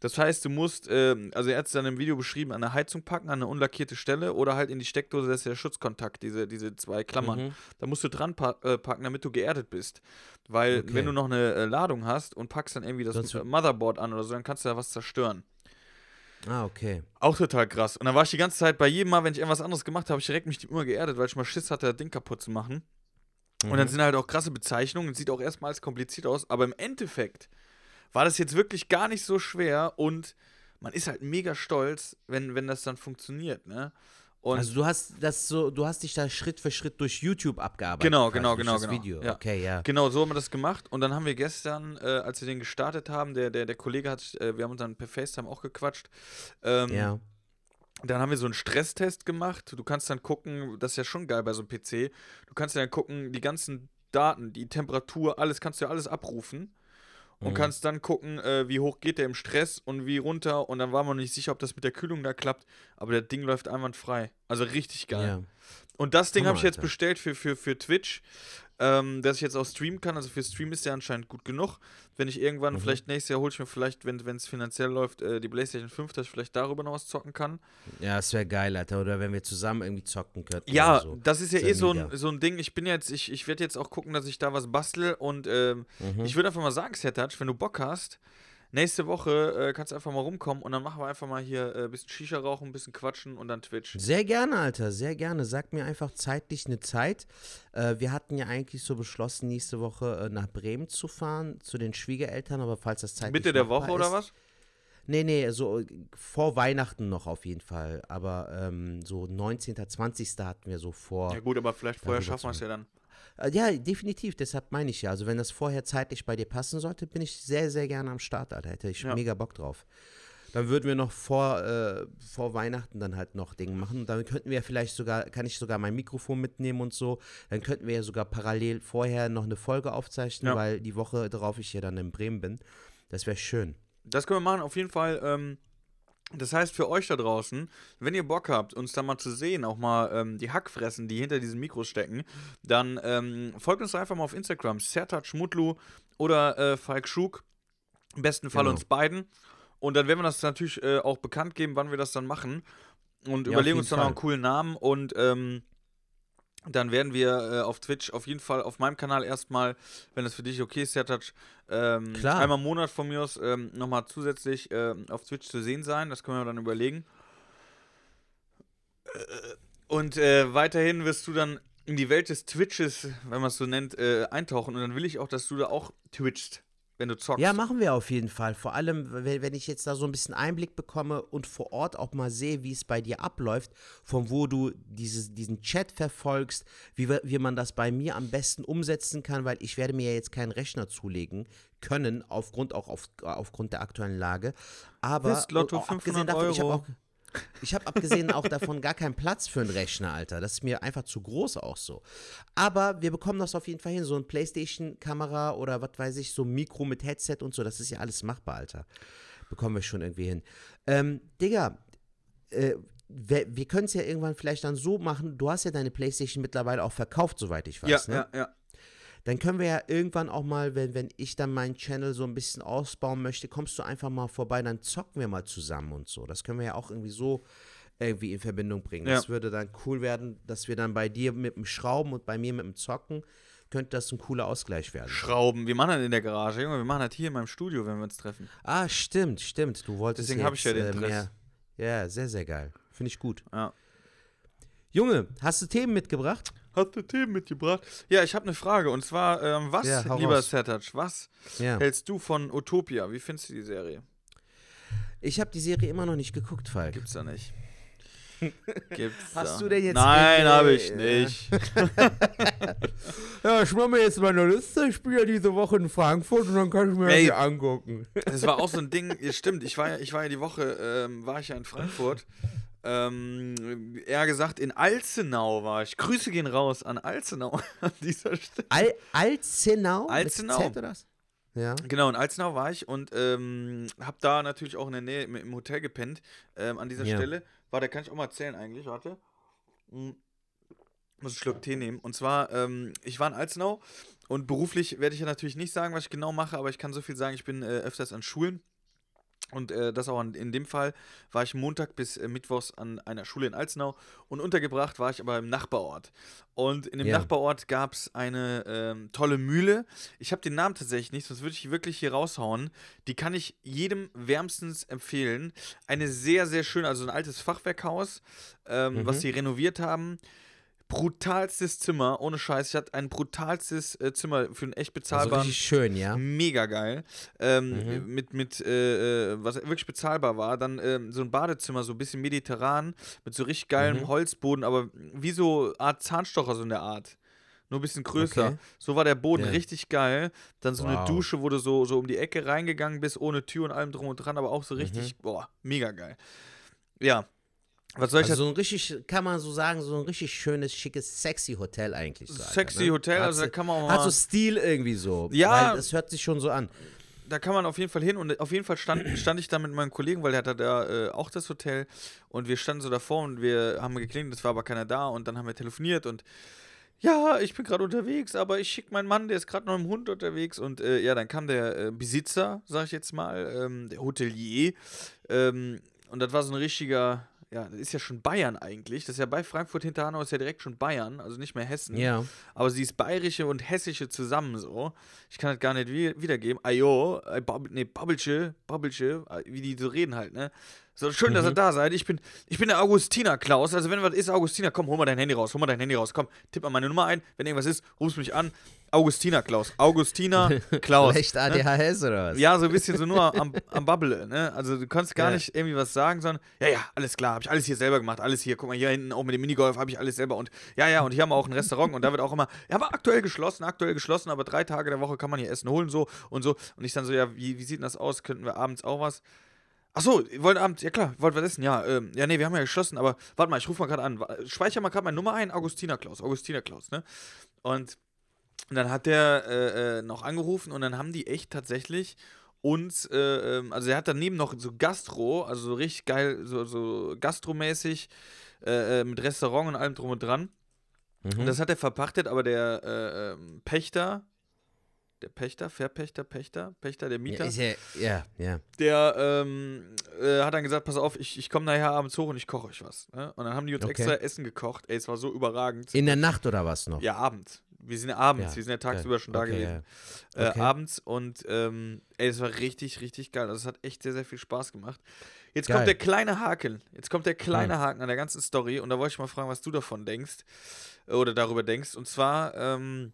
Das heißt, du musst, ähm, also er hat es dann im Video beschrieben, an eine Heizung packen, an eine unlackierte Stelle oder halt in die Steckdose, das ist der Schutzkontakt, diese, diese zwei Klammern. Mhm. Da musst du dran pa äh, packen, damit du geerdet bist. Weil, okay. wenn du noch eine äh, Ladung hast und packst dann irgendwie das, das Motherboard an oder so, dann kannst du da was zerstören. Ah, okay. Auch total krass. Und dann war ich die ganze Zeit, bei jedem Mal, wenn ich irgendwas anderes gemacht habe, habe ich direkt mich immer geerdet, weil ich mal Schiss hatte, das Ding kaputt zu machen. Mhm. Und dann mhm. sind halt auch krasse Bezeichnungen, sieht auch erstmal als kompliziert aus, aber im Endeffekt war das jetzt wirklich gar nicht so schwer und man ist halt mega stolz, wenn, wenn das dann funktioniert, ne? Und also du hast das so, du hast dich da Schritt für Schritt durch YouTube abgearbeitet. Genau, genau, genau, das genau. Video. Ja. Okay, ja. Genau, so haben wir das gemacht. Und dann haben wir gestern, äh, als wir den gestartet haben, der, der, der Kollege hat, äh, wir haben uns dann per FaceTime auch gequatscht. Ähm, ja. Dann haben wir so einen Stresstest gemacht. Du kannst dann gucken, das ist ja schon geil bei so einem PC. Du kannst dann gucken, die ganzen Daten, die Temperatur, alles kannst du ja alles abrufen und mhm. kannst dann gucken, äh, wie hoch geht der im Stress und wie runter. Und dann war man nicht sicher, ob das mit der Kühlung da klappt. Aber der Ding läuft einwandfrei. Also richtig geil. Ja. Und das Ding habe ich jetzt bestellt für, für, für Twitch, ähm, dass ich jetzt auch streamen kann. Also für Stream ist der anscheinend gut genug. Wenn ich irgendwann, mhm. vielleicht nächstes Jahr hole ich mir vielleicht, wenn es finanziell läuft, äh, die PlayStation 5, dass ich vielleicht darüber noch was zocken kann. Ja, das wäre geil, Alter. Oder wenn wir zusammen irgendwie zocken könnten. Ja, so. das ist ja das eh so ein, so ein Ding. Ich bin jetzt, ich, ich werde jetzt auch gucken, dass ich da was bastel. Und ähm, mhm. ich würde einfach mal sagen, Sertac, wenn du Bock hast, nächste Woche äh, kannst du einfach mal rumkommen und dann machen wir einfach mal hier ein äh, bisschen Shisha rauchen, ein bisschen quatschen und dann Twitch. Sehr gerne, Alter, sehr gerne. Sag mir einfach zeitlich eine Zeit. Äh, wir hatten ja eigentlich so beschlossen, nächste Woche äh, nach Bremen zu fahren, zu den Schwiegereltern, aber falls das zeitlich Mitte der Woche ist, oder was? Nee, nee, so vor Weihnachten noch auf jeden Fall. Aber ähm, so 19., 20. hatten wir so vor. Ja gut, aber vielleicht vorher schaffen wir es ja dann. Äh, ja, definitiv, deshalb meine ich ja. Also wenn das vorher zeitlich bei dir passen sollte, bin ich sehr, sehr gerne am Start, Alter. Hätte ich ja. mega Bock drauf. Dann würden wir noch vor, äh, vor Weihnachten dann halt noch Dinge machen. Dann könnten wir vielleicht sogar, kann ich sogar mein Mikrofon mitnehmen und so. Dann könnten wir ja sogar parallel vorher noch eine Folge aufzeichnen, ja. weil die Woche darauf ich ja dann in Bremen bin. Das wäre schön. Das können wir machen, auf jeden Fall. Ähm, das heißt für euch da draußen, wenn ihr Bock habt, uns da mal zu sehen, auch mal ähm, die Hackfressen, die hinter diesen Mikros stecken, dann ähm, folgt uns einfach mal auf Instagram, Sertat Schmutlu oder äh, Falk Schug. Im besten Fall genau. uns beiden. Und dann werden wir das natürlich äh, auch bekannt geben, wann wir das dann machen. Und ja, überlegen uns dann Fall. auch einen coolen Namen. Und ähm, dann werden wir äh, auf Twitch auf jeden Fall auf meinem Kanal erstmal, wenn das für dich okay ist, Sertac, ähm, einmal im Monat von mir aus ähm, nochmal zusätzlich äh, auf Twitch zu sehen sein. Das können wir dann überlegen. Äh, und äh, weiterhin wirst du dann in die Welt des Twitches, wenn man es so nennt, äh, eintauchen. Und dann will ich auch, dass du da auch twitcht wenn du zockst. Ja, machen wir auf jeden Fall. Vor allem, wenn ich jetzt da so ein bisschen Einblick bekomme und vor Ort auch mal sehe, wie es bei dir abläuft, von wo du dieses, diesen Chat verfolgst, wie, wie man das bei mir am besten umsetzen kann, weil ich werde mir ja jetzt keinen Rechner zulegen können, aufgrund auch auf, aufgrund der aktuellen Lage. Aber Lotto 500 davon, Euro. ich habe auch ich habe abgesehen auch davon gar keinen Platz für einen Rechner, Alter. Das ist mir einfach zu groß auch so. Aber wir bekommen das auf jeden Fall hin. So ein Playstation-Kamera oder was weiß ich, so ein Mikro mit Headset und so, das ist ja alles machbar, Alter. Bekommen wir schon irgendwie hin. Ähm, Digga, äh, wir, wir können es ja irgendwann vielleicht dann so machen, du hast ja deine Playstation mittlerweile auch verkauft, soweit ich weiß. Ja, ne? ja, ja dann können wir ja irgendwann auch mal, wenn, wenn ich dann meinen Channel so ein bisschen ausbauen möchte, kommst du einfach mal vorbei, dann zocken wir mal zusammen und so. Das können wir ja auch irgendwie so irgendwie in Verbindung bringen. Ja. Das würde dann cool werden, dass wir dann bei dir mit dem Schrauben und bei mir mit dem Zocken könnte das ein cooler Ausgleich werden. Schrauben, wir machen das in der Garage, Junge, wir machen das hier in meinem Studio, wenn wir uns treffen. Ah, stimmt, stimmt. Du wolltest Deswegen habe ich ja den äh, mehr, Ja, sehr, sehr geil. Finde ich gut. Ja. Junge, hast du Themen mitgebracht? Hast du Themen mitgebracht? Ja, ich habe eine Frage. Und zwar, ähm, was, ja, lieber Sertac, was ja. hältst du von Utopia? Wie findest du die Serie? Ich habe die Serie immer noch nicht geguckt, Falk. Gibt's da nicht. Gibt's Hast da. du denn jetzt. Nein, habe ich nicht. ja, ich mache mir jetzt meine Liste. Ich spiele ja diese Woche in Frankfurt und dann kann ich mir Ey, die angucken. das war auch so ein Ding. Stimmt, ich war ja, ich war ja die Woche, ähm, war ich ja in Frankfurt ähm, eher gesagt, in Alzenau war ich. Grüße gehen raus an Alzenau an dieser Stelle. Al Alzenau? Alzenau. Ja. Genau, in Alzenau war ich und ähm, habe da natürlich auch in der Nähe im, Hotel gepennt. Ähm, an dieser ja. Stelle. Warte, kann ich auch mal erzählen eigentlich, warte. Hm. Muss einen Schluck Tee nehmen. Und zwar, ähm, ich war in Alzenau und beruflich werde ich ja natürlich nicht sagen, was ich genau mache, aber ich kann so viel sagen, ich bin äh, öfters an Schulen und äh, das auch in dem Fall war ich Montag bis äh, Mittwochs an einer Schule in Alzenau und untergebracht war ich aber im Nachbarort. Und in dem ja. Nachbarort gab es eine ähm, tolle Mühle. Ich habe den Namen tatsächlich nicht, sonst würde ich wirklich hier raushauen. Die kann ich jedem wärmstens empfehlen. Eine sehr, sehr schöne, also ein altes Fachwerkhaus, ähm, mhm. was sie renoviert haben brutalstes Zimmer, ohne Scheiß. Ich hatte ein brutalstes äh, Zimmer für einen echt bezahlbaren. Also richtig schön, ja. Mega geil. Ähm, mhm. Mit, mit äh, äh, was wirklich bezahlbar war. Dann ähm, so ein Badezimmer, so ein bisschen mediterran, mit so richtig geilem mhm. Holzboden, aber wie so Art Zahnstocher, so in der Art. Nur ein bisschen größer. Okay. So war der Boden ja. richtig geil. Dann so wow. eine Dusche, wo du so, so um die Ecke reingegangen bist, ohne Tür und allem drum und dran, aber auch so richtig, mhm. boah, mega geil. Ja, was soll ich also so ein richtig, kann man so sagen, so ein richtig schönes, schickes, sexy Hotel eigentlich. So, sexy ne? Hotel, also da kann man auch mal. Hat so Stil irgendwie so. Ja. das hört sich schon so an. Da kann man auf jeden Fall hin und auf jeden Fall stand, stand ich da mit meinem Kollegen, weil der hatte da äh, auch das Hotel und wir standen so davor und wir haben geklingelt, es war aber keiner da und dann haben wir telefoniert und ja, ich bin gerade unterwegs, aber ich schicke meinen Mann, der ist gerade noch im Hund unterwegs und äh, ja, dann kam der äh, Besitzer, sag ich jetzt mal, ähm, der Hotelier ähm, und das war so ein richtiger ja, das ist ja schon Bayern eigentlich. Das ist ja bei Frankfurt hinter Hanau ist ja direkt schon Bayern, also nicht mehr Hessen. Ja. Aber sie ist bayerische und hessische zusammen so. Ich kann das gar nicht wiedergeben. Ajo, äh, Bab nee, Babbelche, Babbelche, äh, wie die so reden halt, ne? So schön, mhm. dass ihr mhm. da seid. Ich bin, ich bin der Augustiner Klaus. Also wenn was ist, Augustiner, komm, hol mal dein Handy raus, hol mal dein Handy raus. Komm, tipp mal meine Nummer ein. Wenn irgendwas ist, rufst mich an. Augustina Klaus. Augustina Klaus. Echt ADHS ne? oder was? Ja, so ein bisschen so nur am, am Bubble, ne? Also du kannst gar ja. nicht irgendwie was sagen, sondern, ja, ja, alles klar, habe ich alles hier selber gemacht, alles hier, guck mal, hier hinten auch mit dem Minigolf habe ich alles selber und ja, ja, und hier haben wir auch ein Restaurant und da wird auch immer, ja, aber aktuell geschlossen, aktuell geschlossen, aber drei Tage der Woche kann man hier Essen holen, so und so. Und ich dann so, ja, wie, wie sieht denn das aus? Könnten wir abends auch was? Achso, ihr wollt abends, ja klar, wollt was essen? Ja, ähm, ja, nee, wir haben ja geschlossen, aber warte mal, ich rufe mal gerade an. Speicher mal gerade meine Nummer ein, Augustina Klaus, Augustina Klaus, ne? Und und dann hat der äh, äh, noch angerufen und dann haben die echt tatsächlich uns, äh, ähm, also er hat daneben noch so Gastro, also so richtig geil, so, so gastromäßig, äh, äh, mit Restaurant und allem drum und dran. Mhm. Und das hat er verpachtet, aber der äh, ähm, Pächter, der Pächter, Verpächter, Pächter, Pächter, der Mieter. Ja, ja, ja. Der ähm, äh, hat dann gesagt, pass auf, ich, ich komme nachher abends hoch und ich koche euch was. Ne? Und dann haben die uns okay. extra Essen gekocht. Ey, es war so überragend. In der Nacht oder was noch? Ja, abends. Wir sind ja abends, ja, wir sind ja tagsüber schon da okay, gewesen. Ja. Äh, okay. abends und ähm, ey, es war richtig, richtig geil. Also es hat echt sehr, sehr viel Spaß gemacht. Jetzt geil. kommt der kleine Haken. Jetzt kommt der kleine hm. Haken an der ganzen Story und da wollte ich mal fragen, was du davon denkst oder darüber denkst. Und zwar, ähm,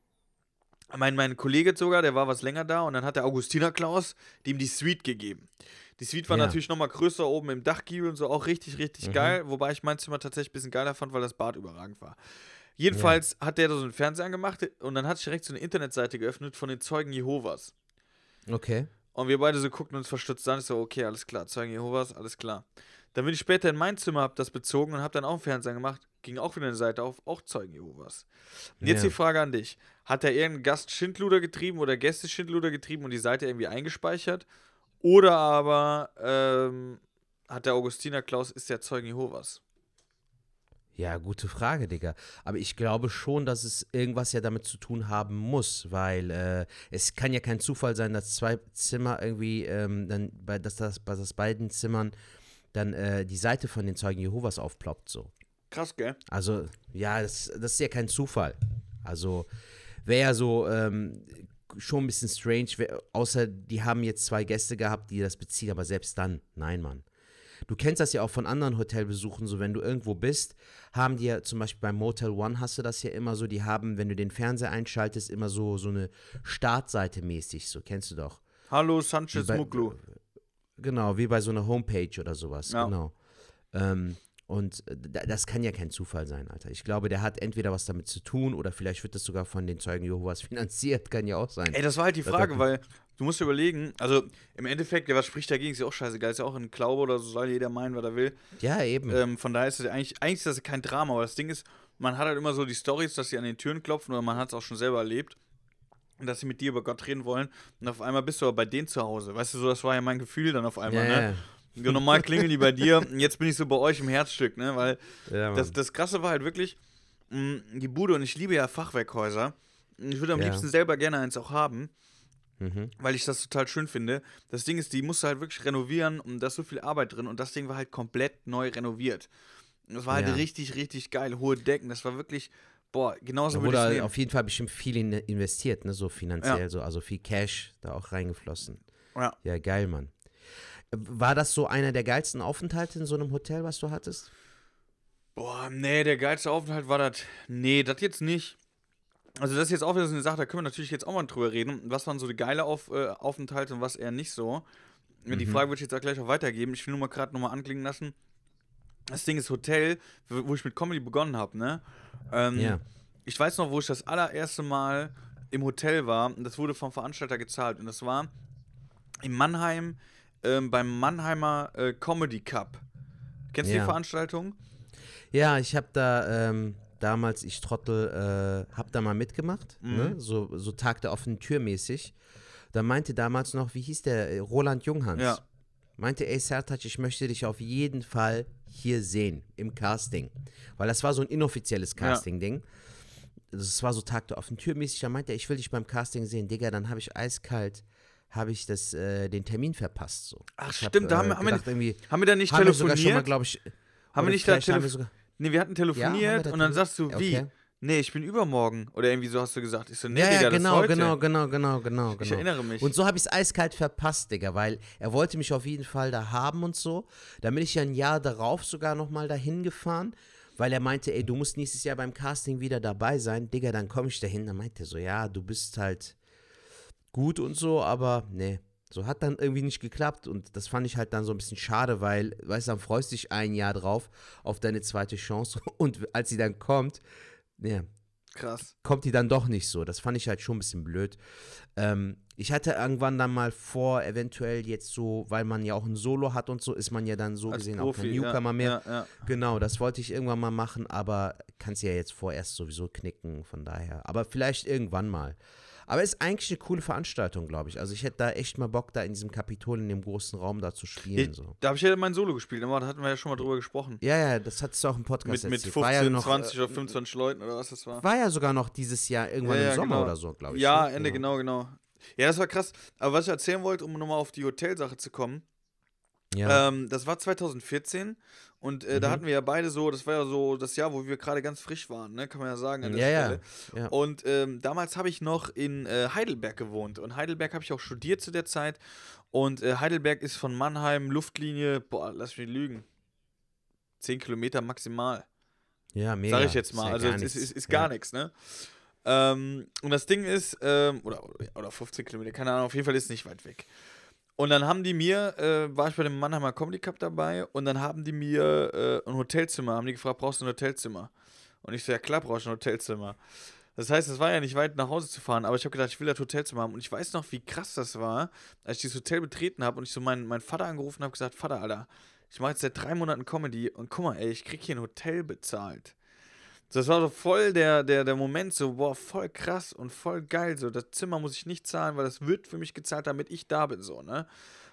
mein, mein Kollege sogar, der war was länger da und dann hat der Augustiner Klaus dem die Suite gegeben. Die Suite war ja. natürlich nochmal größer oben im Dachgiebel und so, auch richtig, richtig mhm. geil. Wobei ich mein Zimmer tatsächlich ein bisschen geiler fand, weil das Bad überragend war. Jedenfalls ja. hat der da so einen Fernseher angemacht und dann hat sich direkt so eine Internetseite geöffnet von den Zeugen Jehovas. Okay. Und wir beide so guckten uns verstutzt an. Ich so, okay, alles klar, Zeugen Jehovas, alles klar. Dann bin ich später in mein Zimmer, hab das bezogen und hab dann auch einen Fernseher gemacht. Ging auch wieder eine Seite auf, auch Zeugen Jehovas. Und jetzt ja. die Frage an dich. Hat da irgendein Gast Schindluder getrieben oder Gäste Schindluder getrieben und die Seite irgendwie eingespeichert? Oder aber ähm, hat der Augustiner Klaus, ist der Zeugen Jehovas? Ja, gute Frage, Digga. Aber ich glaube schon, dass es irgendwas ja damit zu tun haben muss, weil äh, es kann ja kein Zufall sein, dass zwei Zimmer irgendwie, ähm, dann bei, dass das bei das beiden Zimmern dann äh, die Seite von den Zeugen Jehovas aufploppt so. Krass, gell? Also, ja, das, das ist ja kein Zufall. Also, wäre ja so ähm, schon ein bisschen strange, wär, außer die haben jetzt zwei Gäste gehabt, die das beziehen, aber selbst dann, nein, Mann. Du kennst das ja auch von anderen Hotelbesuchen, so wenn du irgendwo bist, haben die ja zum Beispiel beim Motel One hast du das ja immer so, die haben, wenn du den Fernseher einschaltest, immer so, so eine Startseite mäßig, so kennst du doch. Hallo Sanchez Muglu. Genau, wie bei so einer Homepage oder sowas, ja. genau. Ähm, und das kann ja kein Zufall sein, Alter. Ich glaube, der hat entweder was damit zu tun oder vielleicht wird das sogar von den Zeugen Jehovas finanziert, kann ja auch sein. Ey, das war halt die Frage, weil du musst dir überlegen, also im Endeffekt, ja, was spricht dagegen, ist ja auch scheißegal, ist ja auch ein Glaube oder so, soll jeder meinen, was er will. Ja, eben. Ähm, von daher ist es eigentlich, eigentlich ist das kein Drama, aber das Ding ist, man hat halt immer so die Stories, dass sie an den Türen klopfen oder man hat es auch schon selber erlebt dass sie mit dir über Gott reden wollen und auf einmal bist du aber bei denen zu Hause. Weißt du, so das war ja mein Gefühl dann auf einmal, yeah. ne? Ja, normal klingeln die bei dir jetzt bin ich so bei euch im Herzstück, ne? Weil ja, das, das Krasse war halt wirklich, mh, mm, die Bude und ich liebe ja Fachwerkhäuser. Ich würde am ja. liebsten selber gerne eins auch haben. Mhm. Weil ich das total schön finde. Das Ding ist, die musst du halt wirklich renovieren und da ist so viel Arbeit drin und das Ding war halt komplett neu renoviert. Das war halt richtig, richtig geil. Hohe Decken, das war wirklich, boah, genauso wurde auf jeden Fall bestimmt viel in, investiert, ne, so finanziell, ja. so, also viel Cash da auch reingeflossen. Ja. Ja, geil, Mann. War das so einer der geilsten Aufenthalte in so einem Hotel, was du hattest? Boah, nee, der geilste Aufenthalt war das. Nee, das jetzt nicht. Also, das ist jetzt auch wieder so eine Sache, da können wir natürlich jetzt auch mal drüber reden. Was waren so die geile Auf, äh, Aufenthalte und was eher nicht so? Mhm. Die Frage würde ich jetzt auch gleich auch weitergeben. Ich will nur mal gerade nochmal anklingen lassen. Das Ding ist Hotel, wo ich mit Comedy begonnen habe, ne? Ähm, ja. Ich weiß noch, wo ich das allererste Mal im Hotel war und das wurde vom Veranstalter gezahlt. Und das war in Mannheim ähm, beim Mannheimer äh, Comedy Cup. Kennst du die Veranstaltung? Ja, ich habe da ähm, damals, ich Trottel, äh, habe da mal mitgemacht, mhm. ne? so, so Tag der offenen Tür mäßig. Da meinte damals noch, wie hieß der, äh, Roland Junghans. Ja. Meinte, ey Sertac, ich möchte dich auf jeden Fall hier sehen, im Casting. Weil das war so ein inoffizielles Casting-Ding. Ja. Das war so Tag der offenen Tür mäßig. Da meinte er, ich will dich beim Casting sehen. Digga, dann habe ich eiskalt habe ich das, äh, den Termin verpasst. So. Ach ich stimmt, hab, da haben, äh, haben, wir, haben wir da nicht haben telefoniert? Wir sogar schon mal, ich, haben wir nicht da telefoniert? Nee, wir hatten telefoniert ja, wir und dann sagst du, wie? Okay. Nee, ich bin übermorgen. Oder irgendwie so hast du gesagt. Ich so, nee, ja, Digga, ja, genau, das heute. genau, genau, genau, genau, Ich genau. erinnere mich. Und so habe ich es eiskalt verpasst, Digga, weil er wollte mich auf jeden Fall da haben und so. Da bin ich ja ein Jahr darauf sogar nochmal dahin gefahren weil er meinte, ey, du musst nächstes Jahr beim Casting wieder dabei sein. Digga, dann komme ich dahin. Dann meinte er so, ja, du bist halt gut und so, aber nee. So hat dann irgendwie nicht geklappt und das fand ich halt dann so ein bisschen schade, weil, weißt du, dann freust du dich ein Jahr drauf auf deine zweite Chance und als sie dann kommt, ja, Krass. kommt die dann doch nicht so. Das fand ich halt schon ein bisschen blöd. Ähm, ich hatte irgendwann dann mal vor, eventuell jetzt so, weil man ja auch ein Solo hat und so, ist man ja dann so Als gesehen Profi, auch kein Newcomer ja, mehr. Ja, ja. Genau, das wollte ich irgendwann mal machen, aber kannst ja jetzt vorerst sowieso knicken, von daher. Aber vielleicht irgendwann mal. Aber ist eigentlich eine coole Veranstaltung, glaube ich. Also ich hätte da echt mal Bock, da in diesem Kapitol, in dem großen Raum da zu spielen. So. Da habe ich ja mein Solo gespielt, aber da hatten wir ja schon mal drüber gesprochen. Ja, ja, das hattest du auch im Mit, Podcast mit erzählt. 15, war ja noch, 20 äh, oder 25 Leuten oder was das war. War ja sogar noch dieses Jahr irgendwann Ja, ja, im Sommer genau. oder so, glaube ich. Ja, ne? Ende, genau, genau. Ja, das war krass. Aber was ich erzählen wollte, um nochmal auf die Hotelsache zu kommen, Ja. ähm, das war 2014 und äh, da Mhm. hatten wir ja beide so, das war ja so das Jahr, wo wir gerade ganz frisch waren, ne? kann man ja sagen an der Ja, ja, Stelle. ja. Und ähm, damals habe ich noch in äh, Heidelberg gewohnt und Heidelberg habe ich auch studiert zu der Zeit und äh, Heidelberg ist von Mannheim Luftlinie, boah, lass mich lügen, 10 Kilometer maximal. ja, mega. Sag ich jetzt mal. also es ist, ist, ist gar nichts, ne? Ähm, und das Ding ist, ähm, oder, oder 15 Kilometer, keine Ahnung, auf jeden Fall ist es nicht weit weg. Und dann haben die mir, äh, war ich bei dem Mannheimer Comedy Cup dabei und dann haben die mir äh, ein Hotelzimmer, haben die gefragt, brauchst du ein Hotelzimmer? Und ich so, ja klar, brauche ich ein Hotelzimmer. Das heißt, es war ja nicht weit nach Hause zu fahren, aber ich habe gedacht, ich will das Hotelzimmer haben. Und ich weiß noch, wie krass das war, als ich dieses Hotel betreten habe und ich so meinen, meinen Vater angerufen habe, gesagt, Vater, Alter, ich mache jetzt seit drei Monaten Comedy und guck mal, ey, ich krieg hier ein Hotel bezahlt. Das war so voll der, der, der Moment, so, boah, voll krass und voll geil. So, das Zimmer muss ich nicht zahlen, weil das wird für mich gezahlt, damit ich da bin, so, ne?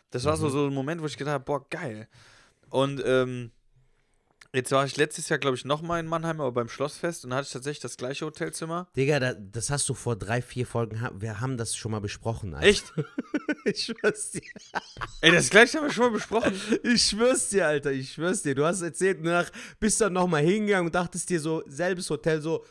Das war so, so ein Moment, wo ich gedacht habe, boah, geil. Und ähm, jetzt war ich letztes Jahr, glaube ich, nochmal in Mannheim, aber beim Schlossfest und da hatte ich tatsächlich das gleiche Hotelzimmer. Digga, da, das hast du vor drei, vier Folgen, wir haben das schon mal besprochen. Alter. Echt? Ich schwör's dir. Ey, das gleiche haben wir schon mal besprochen. Ich schwör's dir, Alter, ich schwör's dir. Du hast erzählt, nach, bist dann nochmal hingegangen und dachtest dir so, selbes Hotel, so,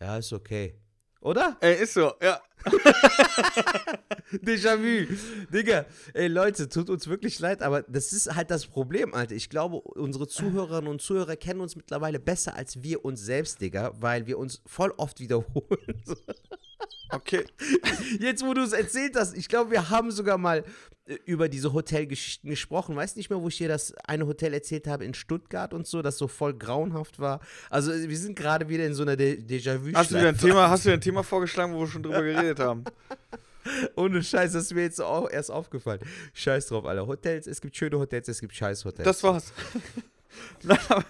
ja, ist okay. Oder? Ey, ist so, ja. Déjà-vu. Digga, ey Leute, tut uns wirklich leid, aber das ist halt das Problem, Alter. Ich glaube, unsere Zuhörerinnen und Zuhörer kennen uns mittlerweile besser als wir uns selbst, Digga, weil wir uns voll oft wiederholen. Okay. Jetzt, wo du es erzählt hast, ich glaube, wir haben sogar mal äh, über diese Hotelgeschichten gesprochen. Weißt nicht mehr, wo ich dir das eine Hotel erzählt habe in Stuttgart und so, das so voll grauenhaft war. Also, wir sind gerade wieder in so einer De Déjà-vu. Hast du dir ein Thema, hast du dir ein Thema vorgeschlagen, wo wir schon drüber geredet haben? Ohne Scheiß, das ist mir jetzt auch erst aufgefallen. Scheiß drauf, Alter. Hotels, es gibt schöne Hotels, es gibt scheiß Hotels. Das war's. Nein, aber,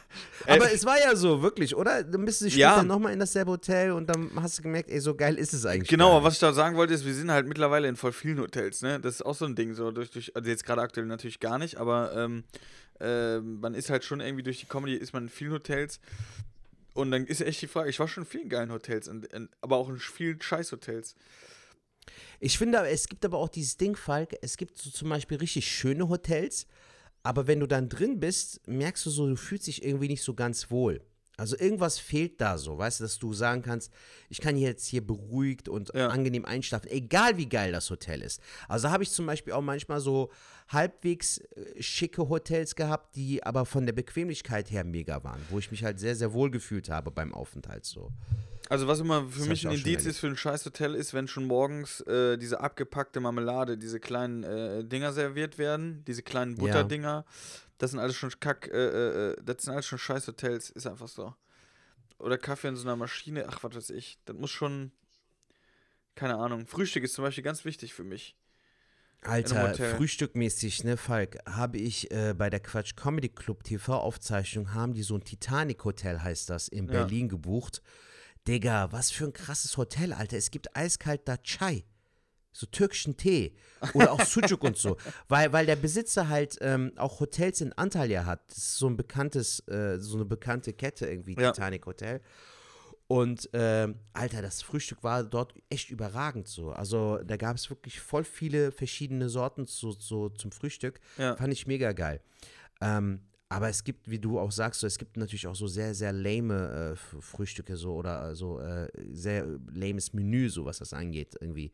Aber es war ja so, wirklich, oder? Dann bist du später Ja. nochmal in dasselbe Hotel und dann hast du gemerkt, ey, so geil ist es eigentlich. Genau, aber was ich da sagen wollte, ist, wir sind halt mittlerweile in voll vielen Hotels, ne? Das ist auch so ein Ding, so durch, durch also jetzt gerade aktuell natürlich gar nicht, aber ähm, äh, man ist halt schon irgendwie durch die Comedy, ist man in vielen Hotels. Und dann ist echt die Frage, ich war schon in vielen geilen Hotels, und, und, aber auch in vielen Scheiß-Hotels. Ich finde, aber, es gibt aber auch dieses Ding, Falk, es gibt so zum Beispiel richtig schöne Hotels, aber wenn du dann drin bist, merkst du so, du fühlst dich irgendwie nicht so ganz wohl. Also irgendwas fehlt da so, weißt du, dass du sagen kannst, ich kann jetzt hier beruhigt und Ja. angenehm einschlafen, egal wie geil das Hotel ist. Also habe ich zum Beispiel auch manchmal so halbwegs äh, schicke Hotels gehabt, die aber von der Bequemlichkeit her mega waren, wo ich mich halt sehr, sehr wohl gefühlt habe beim Aufenthalt so. Also was immer für hab mich ich ein Indiz ist für ein scheiß Hotel ist, wenn schon morgens äh, diese abgepackte Marmelade, diese kleinen äh, Dinger serviert werden, diese kleinen Ja. Das sind alles schon Kack, äh, äh, das sind alles schon scheiß Hotels, ist einfach so. Oder Kaffee in so einer Maschine, ach was weiß ich, das muss schon, keine Ahnung. Frühstück ist zum Beispiel ganz wichtig für mich. Alter, frühstückmäßig, ne, Falk, habe ich äh, bei der Quatsch Comedy Club TV-Aufzeichnung, haben die so ein Titanic-Hotel, heißt das, in Ja. Berlin gebucht. Digga, was für ein krasses Hotel, Alter. Es gibt eiskalt da Chai. So türkischen Tee. Oder auch Sucuk und so. Weil, weil der Besitzer halt ähm, auch Hotels in Antalya hat. Das ist so ein bekanntes, äh, so eine bekannte Kette irgendwie, Ja. Titanic Hotel. Und ähm, Alter, das Frühstück war dort echt überragend so. Also da gab es wirklich voll viele verschiedene Sorten so, so zum Frühstück. Ja. Fand ich mega geil. Ähm, aber es gibt, wie du auch sagst, so, es gibt natürlich auch so sehr, sehr lame äh, Frühstücke so oder so äh, sehr lames Menü, so was das angeht irgendwie.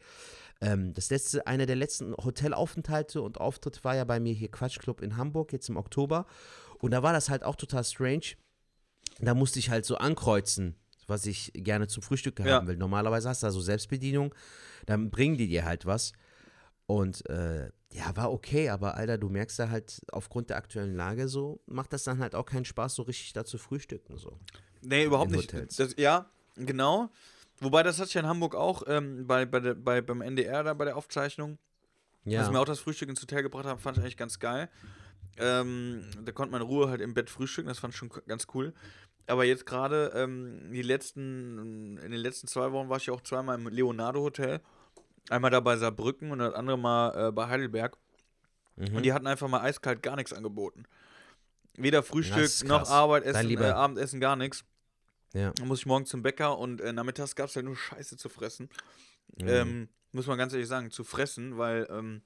Ähm, das letzte, einer der letzten Hotelaufenthalte und Auftritt war ja bei mir hier Quatschclub in Hamburg jetzt im Oktober und da war das halt auch total strange. da musste ich halt so ankreuzen, was ich gerne zum Frühstück Ja. haben will. Normalerweise hast du da so Selbstbedienung, dann bringen die dir halt was. Und äh, ja, war okay, aber Alter, du merkst da halt aufgrund der aktuellen Lage so, macht das dann halt auch keinen Spaß, so richtig da zu frühstücken. So. Nee, überhaupt nicht. Das, ja, genau. Wobei, das hatte ich ja in Hamburg auch ähm, bei, bei, der, bei, beim NDR da bei der Aufzeichnung. Ja. Als wir auch das Frühstück ins Hotel gebracht haben, fand ich eigentlich ganz geil. Ähm, da konnte man in Ruhe halt im Bett frühstücken, das fand ich schon ganz cool. Aber jetzt gerade, ähm, die letzten, in den letzten zwei Wochen war ich ja auch zweimal im Leonardo Hotel. Einmal da bei Saarbrücken und das andere Mal äh, bei Heidelberg. Mhm. Und die hatten einfach mal eiskalt gar nichts angeboten. Weder Frühstück noch. Arbeit, Essen, äh, lieber- Abendessen, gar nichts. ja. Dann muss ich morgen zum Bäcker und äh, nachmittags gab es ja nur Scheiße zu fressen. Mhm. Ähm, muss man ganz ehrlich sagen, zu fressen, weil ähm,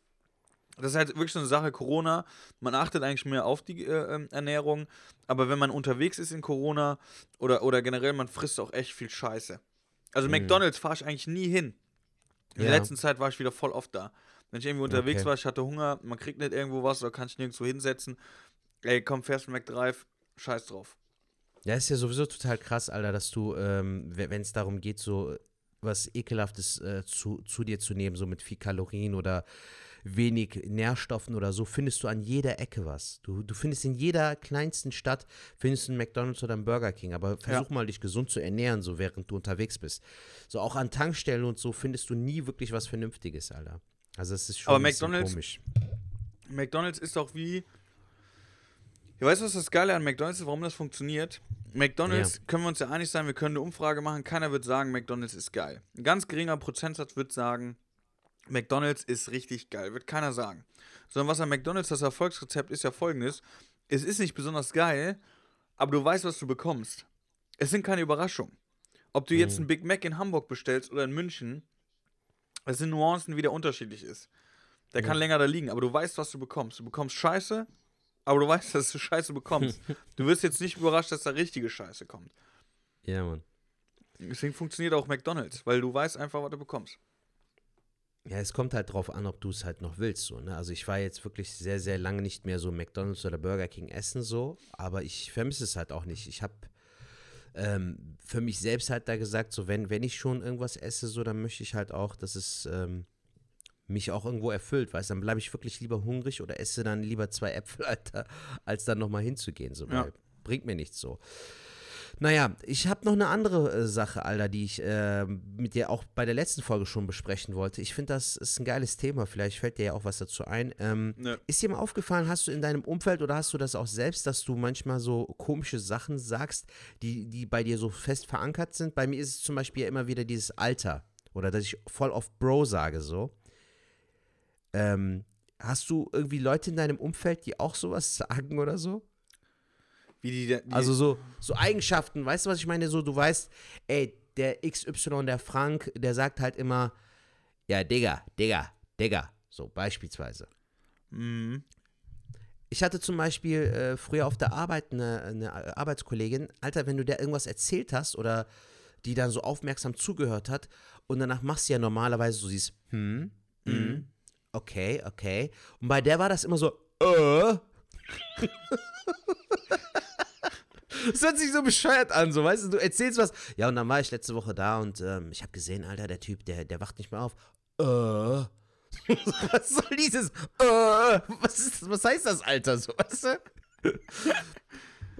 das ist halt wirklich so eine Sache, Corona, man achtet eigentlich mehr auf die äh, ähm, Ernährung, aber wenn man unterwegs ist in Corona oder, oder generell, man frisst auch echt viel Scheiße. Also Mhm. McDonalds fahre ich eigentlich nie hin. In Ja. der letzten Zeit war ich wieder voll oft da. Wenn ich irgendwie unterwegs Okay. war, ich hatte Hunger, man kriegt nicht irgendwo was oder kann ich nirgendwo hinsetzen. Ey, komm, fährst du McDrive, scheiß drauf. Ja, ist ja sowieso total krass, Alter, dass du, ähm, wenn es darum geht, so was Ekelhaftes äh, zu, zu dir zu nehmen, so mit viel Kalorien oder wenig Nährstoffen oder so, findest du an jeder Ecke was. Du, du findest in jeder kleinsten Stadt, findest einen McDonalds oder einen Burger King, aber versuch mal, dich gesund zu ernähren, so während du unterwegs bist. So auch an Tankstellen und so findest du nie wirklich was Vernünftiges, Alter. Also es ist schon Aber McDonald's- komisch. McDonalds ist doch wie. Ja, weißt du, was das Geile an McDonalds ist, warum das funktioniert? McDonalds, können wir uns ja einig sein, wir können eine Umfrage machen, keiner wird sagen, McDonalds ist geil. Ein ganz geringer Prozentsatz wird sagen, McDonalds ist richtig geil, wird keiner sagen. Sondern was an McDonalds das Erfolgsrezept ist ja folgendes: Es ist nicht besonders geil, aber du weißt, was du bekommst. Es sind keine Überraschungen. Ob du jetzt einen Big Mac in Hamburg bestellst oder in München, es sind Nuancen, wie der unterschiedlich ist. Der kann länger da liegen, aber du weißt, was du bekommst. Du bekommst Scheiße, aber du weißt, dass du Scheiße bekommst. du wirst jetzt nicht überrascht, dass da richtige Scheiße kommt. Ja, Mann. Deswegen funktioniert auch McDonalds, weil du weißt einfach, was du bekommst. Ja, es kommt halt drauf an, ob du es halt noch willst. So, ne? Also ich war jetzt wirklich sehr, sehr lange nicht mehr so McDonalds oder Burger King essen so, aber ich vermisse es halt auch nicht. Ich habe ähm, für mich selbst halt da gesagt, so wenn, wenn ich schon irgendwas esse, so, dann möchte ich halt auch, dass es ähm, mich auch irgendwo erfüllt, weißt du, dann bleibe ich wirklich lieber hungrig oder esse dann lieber zwei Äpfel, Alter, als dann nochmal hinzugehen, so, Ja. weil bringt mir nichts so. Naja, ich habe noch eine andere äh, Sache, Alter, die ich äh, mit dir auch bei der letzten Folge schon besprechen wollte. Ich finde, das ist ein geiles Thema. Vielleicht fällt dir ja auch was dazu ein. Ähm, Ne. Ist dir mal aufgefallen, hast du in deinem Umfeld oder hast du das auch selbst, dass du manchmal so komische Sachen sagst, die, die bei dir so fest verankert sind? Bei mir ist es zum Beispiel ja immer wieder dieses Alter oder dass ich voll oft Bro sage so. Ähm, hast du irgendwie Leute in deinem Umfeld, die auch sowas sagen oder so? Wie die, die Also so, so Eigenschaften, weißt du, was ich meine? So, du weißt, ey, der XY, der Frank, der sagt halt immer, ja, Digga, Digga, Digga, so beispielsweise. Mhm. Ich hatte zum Beispiel äh, früher auf der Arbeit eine, eine Arbeitskollegin, Alter, wenn du der irgendwas erzählt hast oder die dann so aufmerksam zugehört hat und danach machst du ja normalerweise so siehst, hm, hm, okay, okay. Und bei der war das immer so, äh. Es hört sich so bescheuert an, so, weißt du, du erzählst was. Ja, und dann war ich letzte Woche da und ähm, ich habe gesehen, Alter, der Typ, der, der wacht nicht mehr auf. Äh. was soll dieses? Äh. Was, ist, was heißt das, Alter, so, weißt du?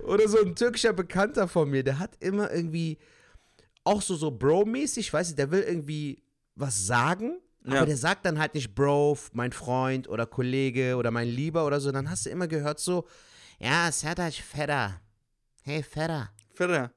Oder so ein türkischer Bekannter von mir, der hat immer irgendwie auch so, so Bro-mäßig, weißt du, der will irgendwie was sagen, Ja. aber der sagt dann halt nicht Bro, mein Freund oder Kollege oder mein Lieber oder so. Dann hast du immer gehört so, ja, Sertac Fedder. Hey, Fedder. Vetter.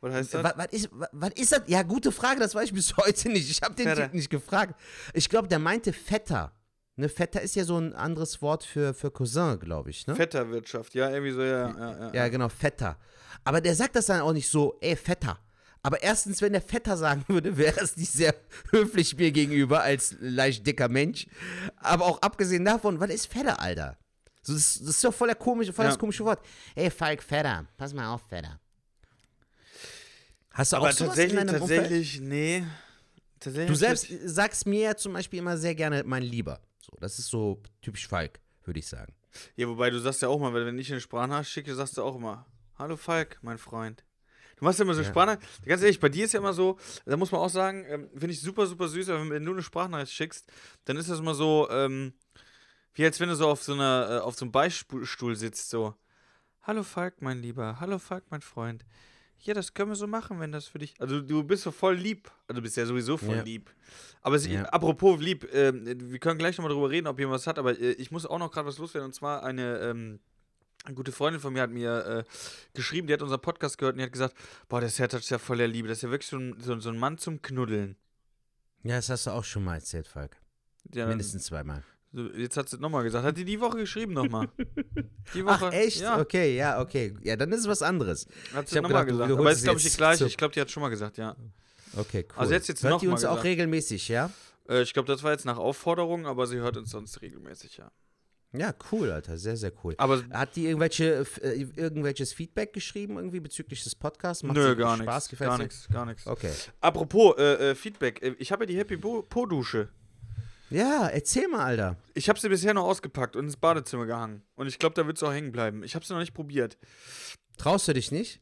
Was heißt das? Was, was, ist, was, was ist das? Ja, gute Frage, das weiß ich bis heute nicht. Ich habe den. Typ nicht gefragt. Ich glaube, der meinte Vetter. Ne, Vetter ist ja so ein anderes Wort für, für Cousin, glaube ich. Ne? Vetterwirtschaft, ja, irgendwie so, ja, ja, ja. Ja, genau, Vetter. Aber der sagt das dann auch nicht so, ey, Vetter. Aber erstens, wenn der Vetter sagen würde, wäre es nicht sehr höflich mir gegenüber als leicht dicker Mensch. Aber auch abgesehen davon, was ist Vetter, Alter? So, das, das ist doch voll, der komische, voll das Ja. komische Wort. Ey, Falk, Vetter. Pass mal auf, Vetter. Hast du Aber auch sowas in tatsächlich, Umfeld? tatsächlich, nee. Tatsächlich Du selbst sagst mir ja zum Beispiel immer sehr gerne mein Lieber. So, das ist so typisch Falk, würde ich sagen. Ja, wobei du sagst ja auch mal, wenn ich eine Sprachnachricht schicke, sagst du auch immer, Hallo Falk, mein Freund. Du machst ja immer so ja. Sprache. Ganz ehrlich, bei dir ist ja immer so, da muss man auch sagen, ähm, finde ich super, super süß, wenn, wenn du eine Sprachnachricht schickst, dann ist das immer so, ähm, wie als wenn du so auf so einer, äh, auf so einem Beistuhl sitzt, so. Hallo Falk, mein Lieber. Hallo Falk, mein Freund. Ja, das können wir so machen, wenn das für dich. Also du bist so voll lieb. Also du bist ja sowieso voll ja. lieb. Aber es, ja. apropos lieb, äh, wir können gleich nochmal drüber reden, ob jemand was hat, aber äh, ich muss auch noch gerade was loswerden. Und zwar eine, ähm, eine gute Freundin von mir hat mir äh, geschrieben, die hat unseren Podcast gehört und die hat gesagt, boah, der Sertac ist ja voller Liebe. Das ist ja wirklich so ein, so, so ein Mann zum Knuddeln. Ja, das hast du auch schon mal erzählt, Falk. Ja, Mindestens zweimal. Jetzt hat sie nochmal gesagt. Hat die die Woche geschrieben nochmal? Die Woche. Ach, echt? Ja. Okay, ja, okay. Ja, dann ist es was anderes. Hat sie nochmal gesagt. Aber ist, glaube ich, die gleiche. Ich glaube, die hat schon mal gesagt, ja. Okay, cool. Also jetzt, jetzt hört die uns auch regelmäßig, ja? Äh, ich glaube, das war jetzt nach Aufforderung, aber sie hört uns sonst regelmäßig, ja. Ja, cool, Alter, sehr, sehr cool. Aber hat die irgendwelche, äh, irgendwelches Feedback geschrieben irgendwie bezüglich des Podcasts? Macht Nö, gar nichts. Gar nichts, gar nichts. Okay. Apropos äh, äh, Feedback, äh, ich habe ja die Happy Po-Dusche. Ja, erzähl mal, Alter. Ich habe sie bisher noch ausgepackt und ins Badezimmer gehangen. Und ich glaube, da wird es auch hängen bleiben. Ich habe sie noch nicht probiert. Traust du dich nicht?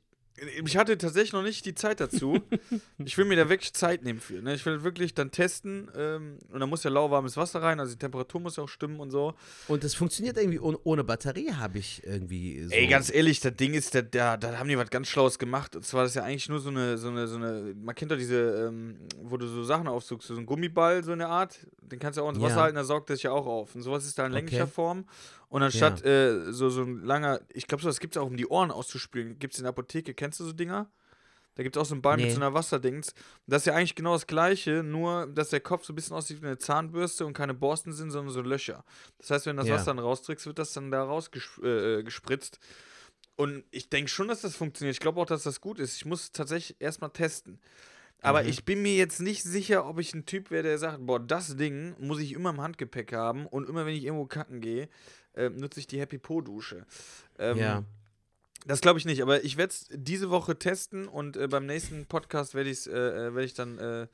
Ich hatte tatsächlich noch nicht die Zeit dazu. ich will mir da wirklich Zeit nehmen für. Ne? Ich will wirklich dann testen ähm, und da muss ja lauwarmes Wasser rein, also die Temperatur muss ja auch stimmen und so. Und das funktioniert irgendwie ohne, ohne Batterie, habe ich irgendwie so. Ey, ganz ehrlich, das Ding ist, da, da, da haben die was ganz Schlaues gemacht. Und zwar ist ja eigentlich nur so eine, so eine, so eine, man kennt doch diese, ähm, wo du so Sachen aufsuchst, so ein Gummiball, so eine Art, den kannst du auch ins Wasser ja. halten, da saugt das ja auch auf. Und sowas ist da in länglicher okay. Form. Und anstatt ja. äh, so, so ein langer, ich glaube, so, das gibt es auch, um die Ohren auszuspülen, gibt es in der Apotheke, kennst du so Dinger? Da gibt es auch so einen Ball nee. mit so einer Wasserdings. Das ist ja eigentlich genau das Gleiche, nur dass der Kopf so ein bisschen aussieht wie eine Zahnbürste und keine Borsten sind, sondern so Löcher. Das heißt, wenn du das ja. Wasser dann rausträgst, wird das dann da rausgespritzt. Äh, und ich denke schon, dass das funktioniert. Ich glaube auch, dass das gut ist. Ich muss tatsächlich erstmal testen. Aber mhm. ich bin mir jetzt nicht sicher, ob ich ein Typ wäre, der sagt, boah, das Ding muss ich immer im Handgepäck haben und immer, wenn ich irgendwo kacken gehe, äh, nutze ich die Happy Po-Dusche. Ähm, ja. Das glaube ich nicht, aber ich werde es diese Woche testen und äh, beim nächsten Podcast werde äh, äh werd ich dann äh,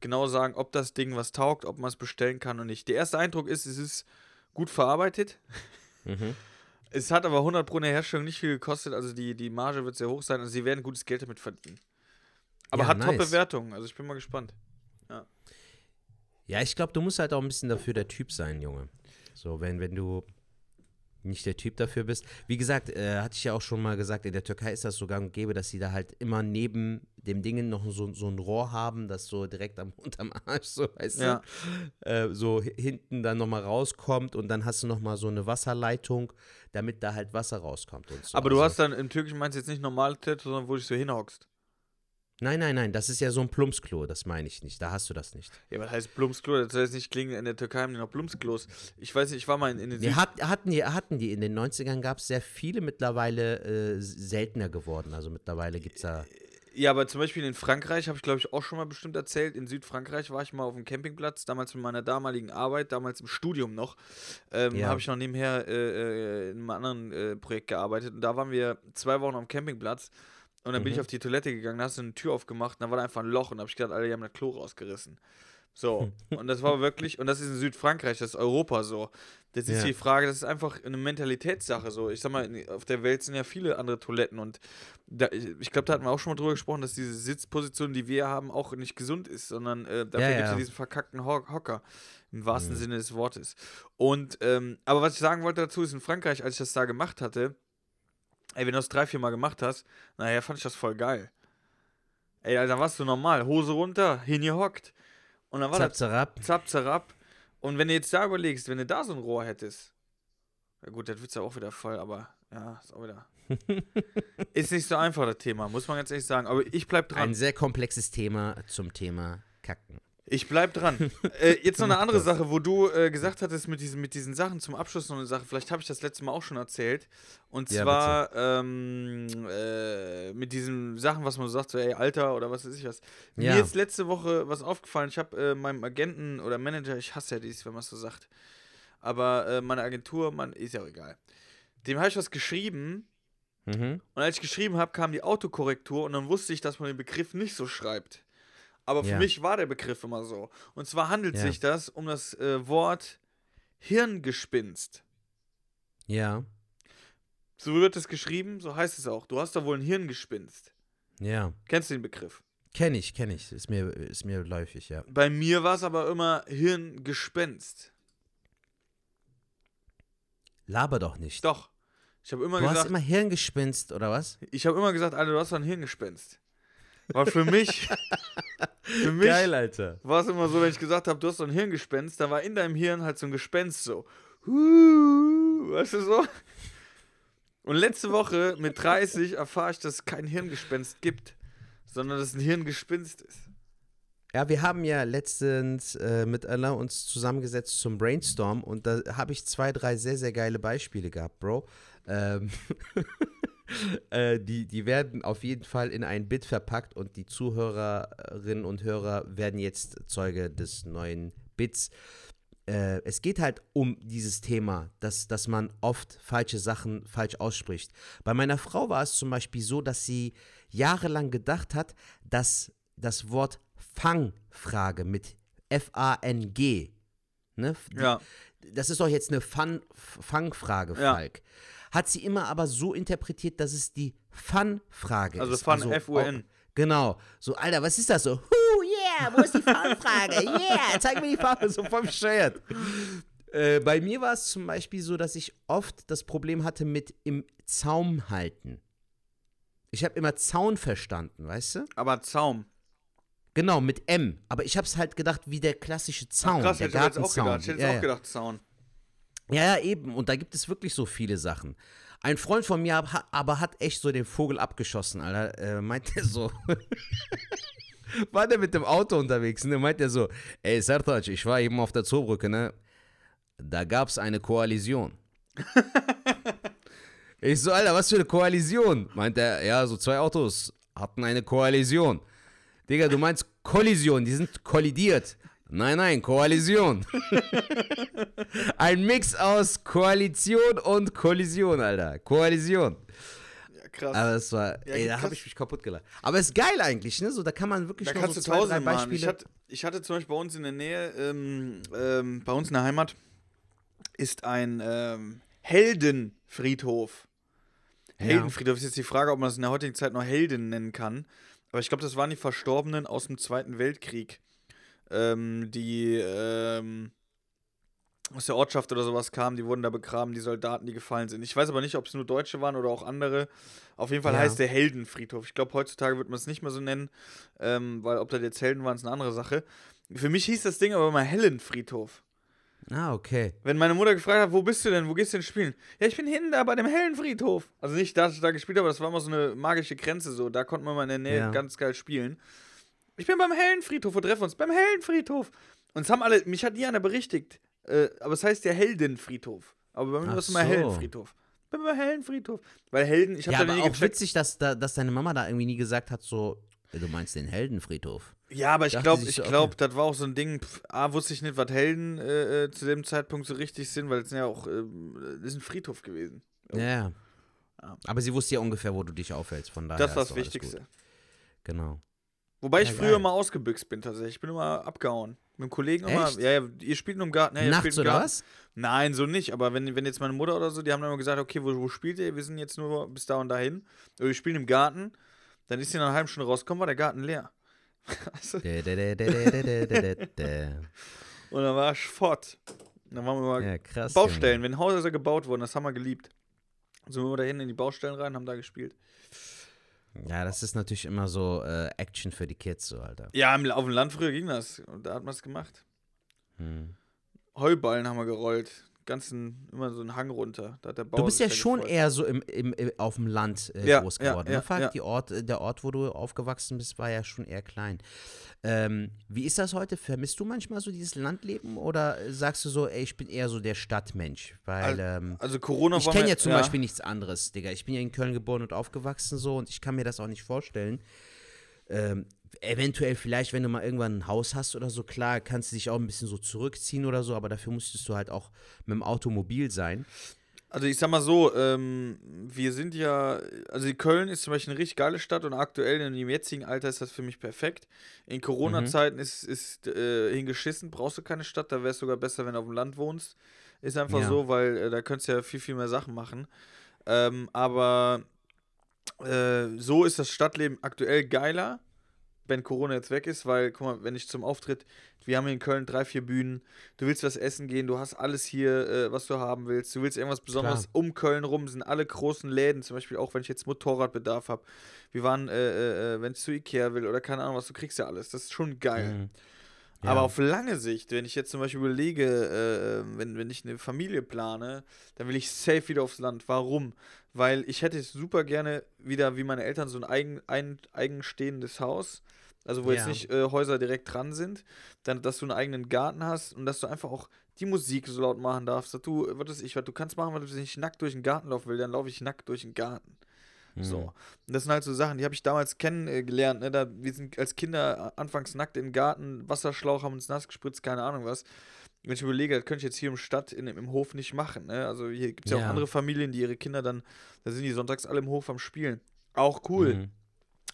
genau sagen, ob das Ding was taugt, ob man es bestellen kann oder nicht. Der erste Eindruck ist, es ist gut verarbeitet. Mhm. Es hat aber 100 Pro in der Herstellung nicht viel gekostet, also die, die Marge wird sehr hoch sein, also sie werden gutes Geld damit verdienen. Aber ja, hat nice. Top-Bewertungen, also ich bin mal gespannt. Ja, ja ich glaube, du musst halt auch ein bisschen dafür der Typ sein, Junge. So, wenn, wenn du nicht der Typ dafür bist. Wie gesagt, äh, hatte ich ja auch schon mal gesagt, in der Türkei ist das so gang und gäbe, dass sie da halt immer neben dem Dingen noch so, so ein Rohr haben, das so direkt am unterm Arsch, so weißt ja. du, äh, so hinten dann nochmal rauskommt und dann hast du nochmal so eine Wasserleitung, damit da halt Wasser rauskommt. So. Aber du also, hast dann im Türkischen meinst du jetzt nicht normal Toilette, sondern wo du dich so hinhockst. Nein, nein, nein, das ist ja so ein Plumpsklo, das meine ich nicht. Da hast du das nicht. Ja, was heißt Plumpsklo? Das heißt nicht klingen in der Türkei haben die noch Plumpsklos. Ich weiß nicht, ich war mal in, in den. Die hat, hatten, die, hatten die in den 90ern gab es sehr viele, mittlerweile äh, seltener geworden. Also mittlerweile gibt es da. Ja, aber zum Beispiel in Frankreich, habe ich glaube ich auch schon mal bestimmt erzählt. In Südfrankreich war ich mal auf dem Campingplatz, damals mit meiner damaligen Arbeit, damals im Studium noch. Ähm, ja. Habe ich noch nebenher äh, äh, in einem anderen äh, Projekt gearbeitet. Und da waren wir zwei Wochen am Campingplatz. Und dann mhm. bin ich mhm. auf die Toilette gegangen, da hast du eine Tür aufgemacht und da war da einfach ein Loch und da habe ich gedacht, alle, die haben das Klo rausgerissen. So, und das war wirklich, und das ist in Südfrankreich, das ist Europa so. Das ist ja. die Frage, das ist einfach eine Mentalitätssache so. Ich sag mal, auf der Welt sind ja viele andere Toiletten und da, ich glaube, da hatten wir auch schon mal drüber gesprochen, dass diese Sitzposition, die wir haben, auch nicht gesund ist, sondern äh, dafür ja, gibt es ja. diesen verkackten Ho Hocker, im wahrsten mhm. Sinne des Wortes. Und, ähm, aber was ich sagen wollte dazu ist, in Frankreich, als ich das da gemacht hatte, Ey, wenn du das drei, vier Mal gemacht hast, naja, fand ich das voll geil. Ey, Alter, warst du normal. Hose runter, hingehockt. Und dann war zap, zerab. Zap, zerab. Und wenn du jetzt da überlegst, wenn du da so ein Rohr hättest, ja gut, das wird ja auch wieder voll, aber ja, ist auch wieder. ist nicht so einfach, das Thema, muss man ganz ehrlich sagen. Aber ich bleib dran. Ein sehr komplexes Thema zum Thema Kacken. Ich bleib dran. äh, jetzt noch eine andere Sache, wo du äh, gesagt hattest mit diesen, mit diesen Sachen zum Abschluss noch eine Sache. Vielleicht habe ich das letzte Mal auch schon erzählt. Und ja, zwar ähm, äh, mit diesen Sachen, was man so sagt, so ey, Alter oder was weiß ich was. Ja. Mir ist letzte Woche was aufgefallen. Ich habe äh, meinem Agenten oder Manager, ich hasse ja dies, wenn man es so sagt. Aber äh, meine Agentur, man, ist ja auch egal. Dem habe ich was geschrieben. Mhm. Und als ich geschrieben habe, kam die Autokorrektur und dann wusste ich, dass man den Begriff nicht so schreibt. Aber für ja. mich war der Begriff immer so. Und zwar handelt ja. sich das um das äh, Wort Hirngespinst. Ja. So wird es geschrieben, so heißt es auch. Du hast da wohl ein Hirngespinst. Ja. Kennst du den Begriff? Kenn ich, kenn ich. Ist mir, ist mir läufig, ja. Bei mir war es aber immer Hirngespenst. Laber doch nicht. Doch. Ich habe immer du gesagt, hast immer Hirngespinst, oder was? ich habe immer gesagt, Alter, du hast doch ein Hirngespenst. War für mich, für mich Geil, Alter. war es immer so, wenn ich gesagt habe, du hast so ein Hirngespenst, da war in deinem Hirn halt so ein Gespenst so. Huh, weißt du so? Und letzte Woche mit 30 erfahre ich, dass es kein Hirngespenst gibt, sondern dass es ein Hirngespinst ist. Ja, wir haben ja letztens äh, mit Allah uns zusammengesetzt zum Brainstorm und da habe ich zwei, drei sehr, sehr geile Beispiele gehabt, Bro. Ähm, äh, die, die werden auf jeden Fall in ein Bit verpackt und die Zuhörerinnen und Hörer werden jetzt Zeuge des neuen Bits. Äh, es geht halt um dieses Thema, dass, dass man oft falsche Sachen falsch ausspricht. Bei meiner Frau war es zum Beispiel so, dass sie jahrelang gedacht hat, dass das Wort Fangfrage mit F-A-N-G, ne? Die- Ja. das ist doch jetzt eine Fun Fangfrage, Ja. Hat sie immer aber so interpretiert, dass es die Fun-Frage Also ist. Fun, F-U-N. oh, Genau. So, Alter, was ist das so? Huh, yeah, wo ist die Fun-Frage? Yeah, zeig mir die Fun, so voll bescheuert. Äh, bei mir war es zum Beispiel so, dass ich oft das Problem hatte mit im Zaum halten. Ich habe immer Zaun verstanden, weißt du? Aber Zaum. Genau, mit M. Aber ich habe es halt gedacht, wie der klassische Zaun, Krass, der hätte ich jetzt auch gedacht. Ich hätte ja. auch gedacht, Zaun. Ja, ja, eben. Und da gibt es wirklich so viele Sachen. Ein Freund von mir aber hat echt so den Vogel abgeschossen, Alter. Äh, meint er so. war der mit dem Auto unterwegs, ne? Meint er so, ey, Sertac, ich war eben auf der Zoobrücke, ne? Da gab's eine Koalition. ich so, Alter, was für eine Koalition? Meint er, ja, so zwei Autos hatten eine Koalition. Digga, du meinst Kollision, die sind kollidiert. Nein, nein, Koalition. Ein Mix aus Koalition und Kollision, Alter. Koalition. Ja, krass. Aber es war, Ja, ey, da habe ich mich kaputt gelacht. Aber es ist geil eigentlich, ne? So, da kann man wirklich Da noch kannst so zwei, drei tausend. Beispiele. Ich hatte, ich hatte zum Beispiel bei uns in der Nähe, ähm, ähm, bei uns in der Heimat, ist ein ähm, Heldenfriedhof. Heldenfriedhof ist jetzt die Frage, ob man das in der heutigen Zeit noch Helden nennen kann. Aber ich glaube, das waren die Verstorbenen aus dem Zweiten Weltkrieg, ähm, die ähm, aus der Ortschaft oder sowas kamen, die wurden da begraben, die Soldaten, die gefallen sind. Ich weiß aber nicht, ob es nur Deutsche waren oder auch andere. Auf jeden Fall Ja. heißt der Heldenfriedhof. Ich glaube, heutzutage wird man es nicht mehr so nennen, ähm, weil ob da jetzt Helden waren, ist eine andere Sache. Für mich hieß das Ding aber immer Heldenfriedhof. ah, okay. Wenn meine Mutter gefragt hat, wo bist du denn, wo gehst du denn spielen? Ja, ich bin hinten da bei dem Heldenfriedhof. Also nicht, dass ich da gespielt habe, aber das war immer so eine magische Grenze so. Da konnte man mal in der Nähe Ja. ganz geil spielen. Ich bin beim Heldenfriedhof, wir treffen uns beim Heldenfriedhof. Und es haben alle, mich hat nie einer berichtigt. Äh, aber es heißt ja Heldenfriedhof. Aber bei mir war es immer so. Heldenfriedhof. Ich bin beim Heldenfriedhof. Weil Helden, ich habe Ja, da aber nie auch gecheckt. witzig, dass, da, dass deine Mama da irgendwie nie gesagt hat, so, ey, du meinst den Heldenfriedhof. Ja, aber ich glaube, ich so, glaube, das war auch so ein Ding. Pf, A, wusste ich nicht, was Helden äh, äh, zu dem Zeitpunkt so richtig sind, weil es sind ja auch, äh, ist ein Friedhof gewesen. Ja. ja. Aber sie wusste ja ungefähr, wo du dich aufhältst, von daher. das war ist das Wichtigste. gut. Genau. Wobei ich ja, früher immer ausgebüxt bin tatsächlich. Ich bin immer abgehauen. Mit einem Kollegen Echt? immer. Ja, ja, ihr spielt nur im Garten. Ja, ihr Nachts spielt im oder Garten. was? Nein, so nicht. Aber wenn, wenn jetzt meine Mutter oder so, die haben dann immer gesagt, okay, wo, wo spielt ihr? Wir sind jetzt nur bis da und dahin. Oder wir spielen im Garten. Dann ist sie nach einer halben Stunde rausgekommen, war der Garten leer. und dann war ich. Dann waren wir mal ja, krass, Baustellen. Junge. Wenn Häuser gebaut wurden, das haben wir geliebt. Dann sind wir immer dahin in die Baustellen rein, haben da gespielt. Ja, das ist natürlich immer so äh, Action für die Kids, so, Alter. Ja, im- auf dem Land früher ging das. Und da hat man es gemacht. Hm. Heuballen haben wir gerollt. Ganzen, immer so einen Hang runter. Du bist ja schon gefreut. eher so im, im, im, auf dem Land äh, Ja, groß ja, geworden. ja, ne, Falk? ja. Die Ort, äh, der Ort, wo du aufgewachsen bist, war ja schon eher klein. Ähm, wie ist das heute? Vermisst du manchmal so dieses Landleben oder sagst du so, ey, ich bin eher so der Stadtmensch? Weil ähm, Also Corona ich kenne ja zum Beispiel nichts anderes, Digga. Ich bin ja in Köln geboren und aufgewachsen so und ich kann mir das auch nicht vorstellen. Ähm, eventuell vielleicht, wenn du mal irgendwann ein Haus hast oder so, klar, kannst du dich auch ein bisschen so zurückziehen oder so, aber dafür musstest du halt auch mit dem Automobil sein. Also ich sag mal so, ähm, wir sind ja, also Köln ist zum Beispiel eine richtig geile Stadt und aktuell in dem jetzigen Alter ist das für mich perfekt. In Corona-Zeiten ist, ist äh, hingeschissen, brauchst du keine Stadt, da wäre es sogar besser, wenn du auf dem Land wohnst. Ist einfach Ja. so, weil äh, da könntest du ja viel, viel mehr Sachen machen. Ähm, aber äh, so ist das Stadtleben aktuell geiler, wenn Corona jetzt weg ist, weil, guck mal, wenn ich zum Auftritt, wir haben hier in Köln drei, vier Bühnen, du willst was essen gehen, du hast alles hier, äh, was du haben willst, du willst irgendwas Besonderes Klar. um Köln rum, sind alle großen Läden, zum Beispiel auch wenn ich jetzt Motorradbedarf habe. Wir waren, äh, äh, äh wenn ich zu Ikea will oder keine Ahnung was, du kriegst ja alles, das ist schon geil. Mhm. Ja. Aber auf lange Sicht, wenn ich jetzt zum Beispiel überlege, äh, wenn, wenn ich eine Familie plane, dann will ich safe wieder aufs Land. Warum? Weil ich hätte super gerne wieder, wie meine Eltern, so ein eigen, ein, eigenstehendes Haus. Also wo ja. jetzt nicht äh, Häuser direkt dran sind, dann, dass du einen eigenen Garten hast und dass du einfach auch die Musik so laut machen darfst, dass du, was weiß ich, was du kannst machen, wenn du nicht nackt durch den Garten laufen willst, dann laufe ich nackt durch den Garten. So. Mhm. Und das sind halt so Sachen, die habe ich damals kennengelernt. Ne? Da, wir sind als Kinder anfangs nackt im Garten, Wasserschlauch, haben uns nass gespritzt, keine Ahnung was. Wenn ich überlege, das könnte ich jetzt hier im Stadt, in, im Hof nicht machen. Ne? Also hier gibt es ja, ja, auch andere Familien, die ihre Kinder dann, da sind die sonntags alle im Hof am Spielen. Auch cool. Mhm.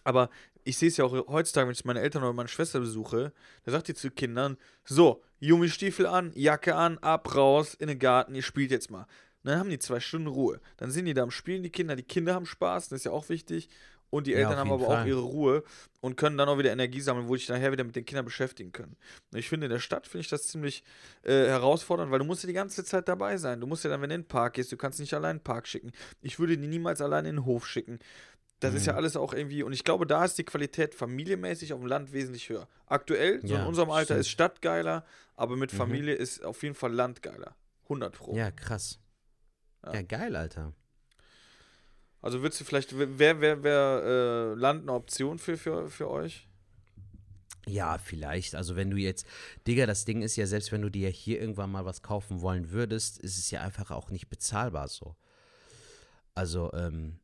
Aber ich sehe es ja auch heutzutage, wenn ich meine Eltern oder meine Schwester besuche, da sagt die zu Kindern, so, Gummistiefel an, Jacke an, ab, raus, in den Garten, ihr spielt jetzt mal dann haben die zwei Stunden Ruhe. Dann sind die da am Spielen, die Kinder. Die Kinder haben Spaß, das ist ja auch wichtig. Und die Eltern ja, haben aber Fall. auch ihre Ruhe und können dann auch wieder Energie sammeln, wo sich nachher wieder mit den Kindern beschäftigen können. Und ich finde, in der Stadt finde ich das ziemlich äh, herausfordernd, weil du musst ja die ganze Zeit dabei sein. Du musst ja dann, wenn du in den Park gehst, du kannst nicht allein in den Park schicken. Ich würde die niemals allein in den Hof schicken. Das mhm. ist ja mhm. alles auch irgendwie, und ich glaube, da ist die Qualität familienmäßig auf dem Land wesentlich höher. Aktuell, so ja, in unserem Alter, stimmt. ist Stadt geiler, aber mit mhm. Familie ist auf jeden Fall Land geiler. 100 Pro. Ja, krass. Ja, ja geil, Alter. Also würdest du vielleicht, wäre wär, wär, äh, Land eine Option für, für, für euch? Ja, vielleicht. Also wenn du jetzt, Digga, das Ding ist ja, selbst wenn du dir hier irgendwann mal was kaufen wollen würdest, ist es ja einfach auch nicht bezahlbar so. Also, ähm,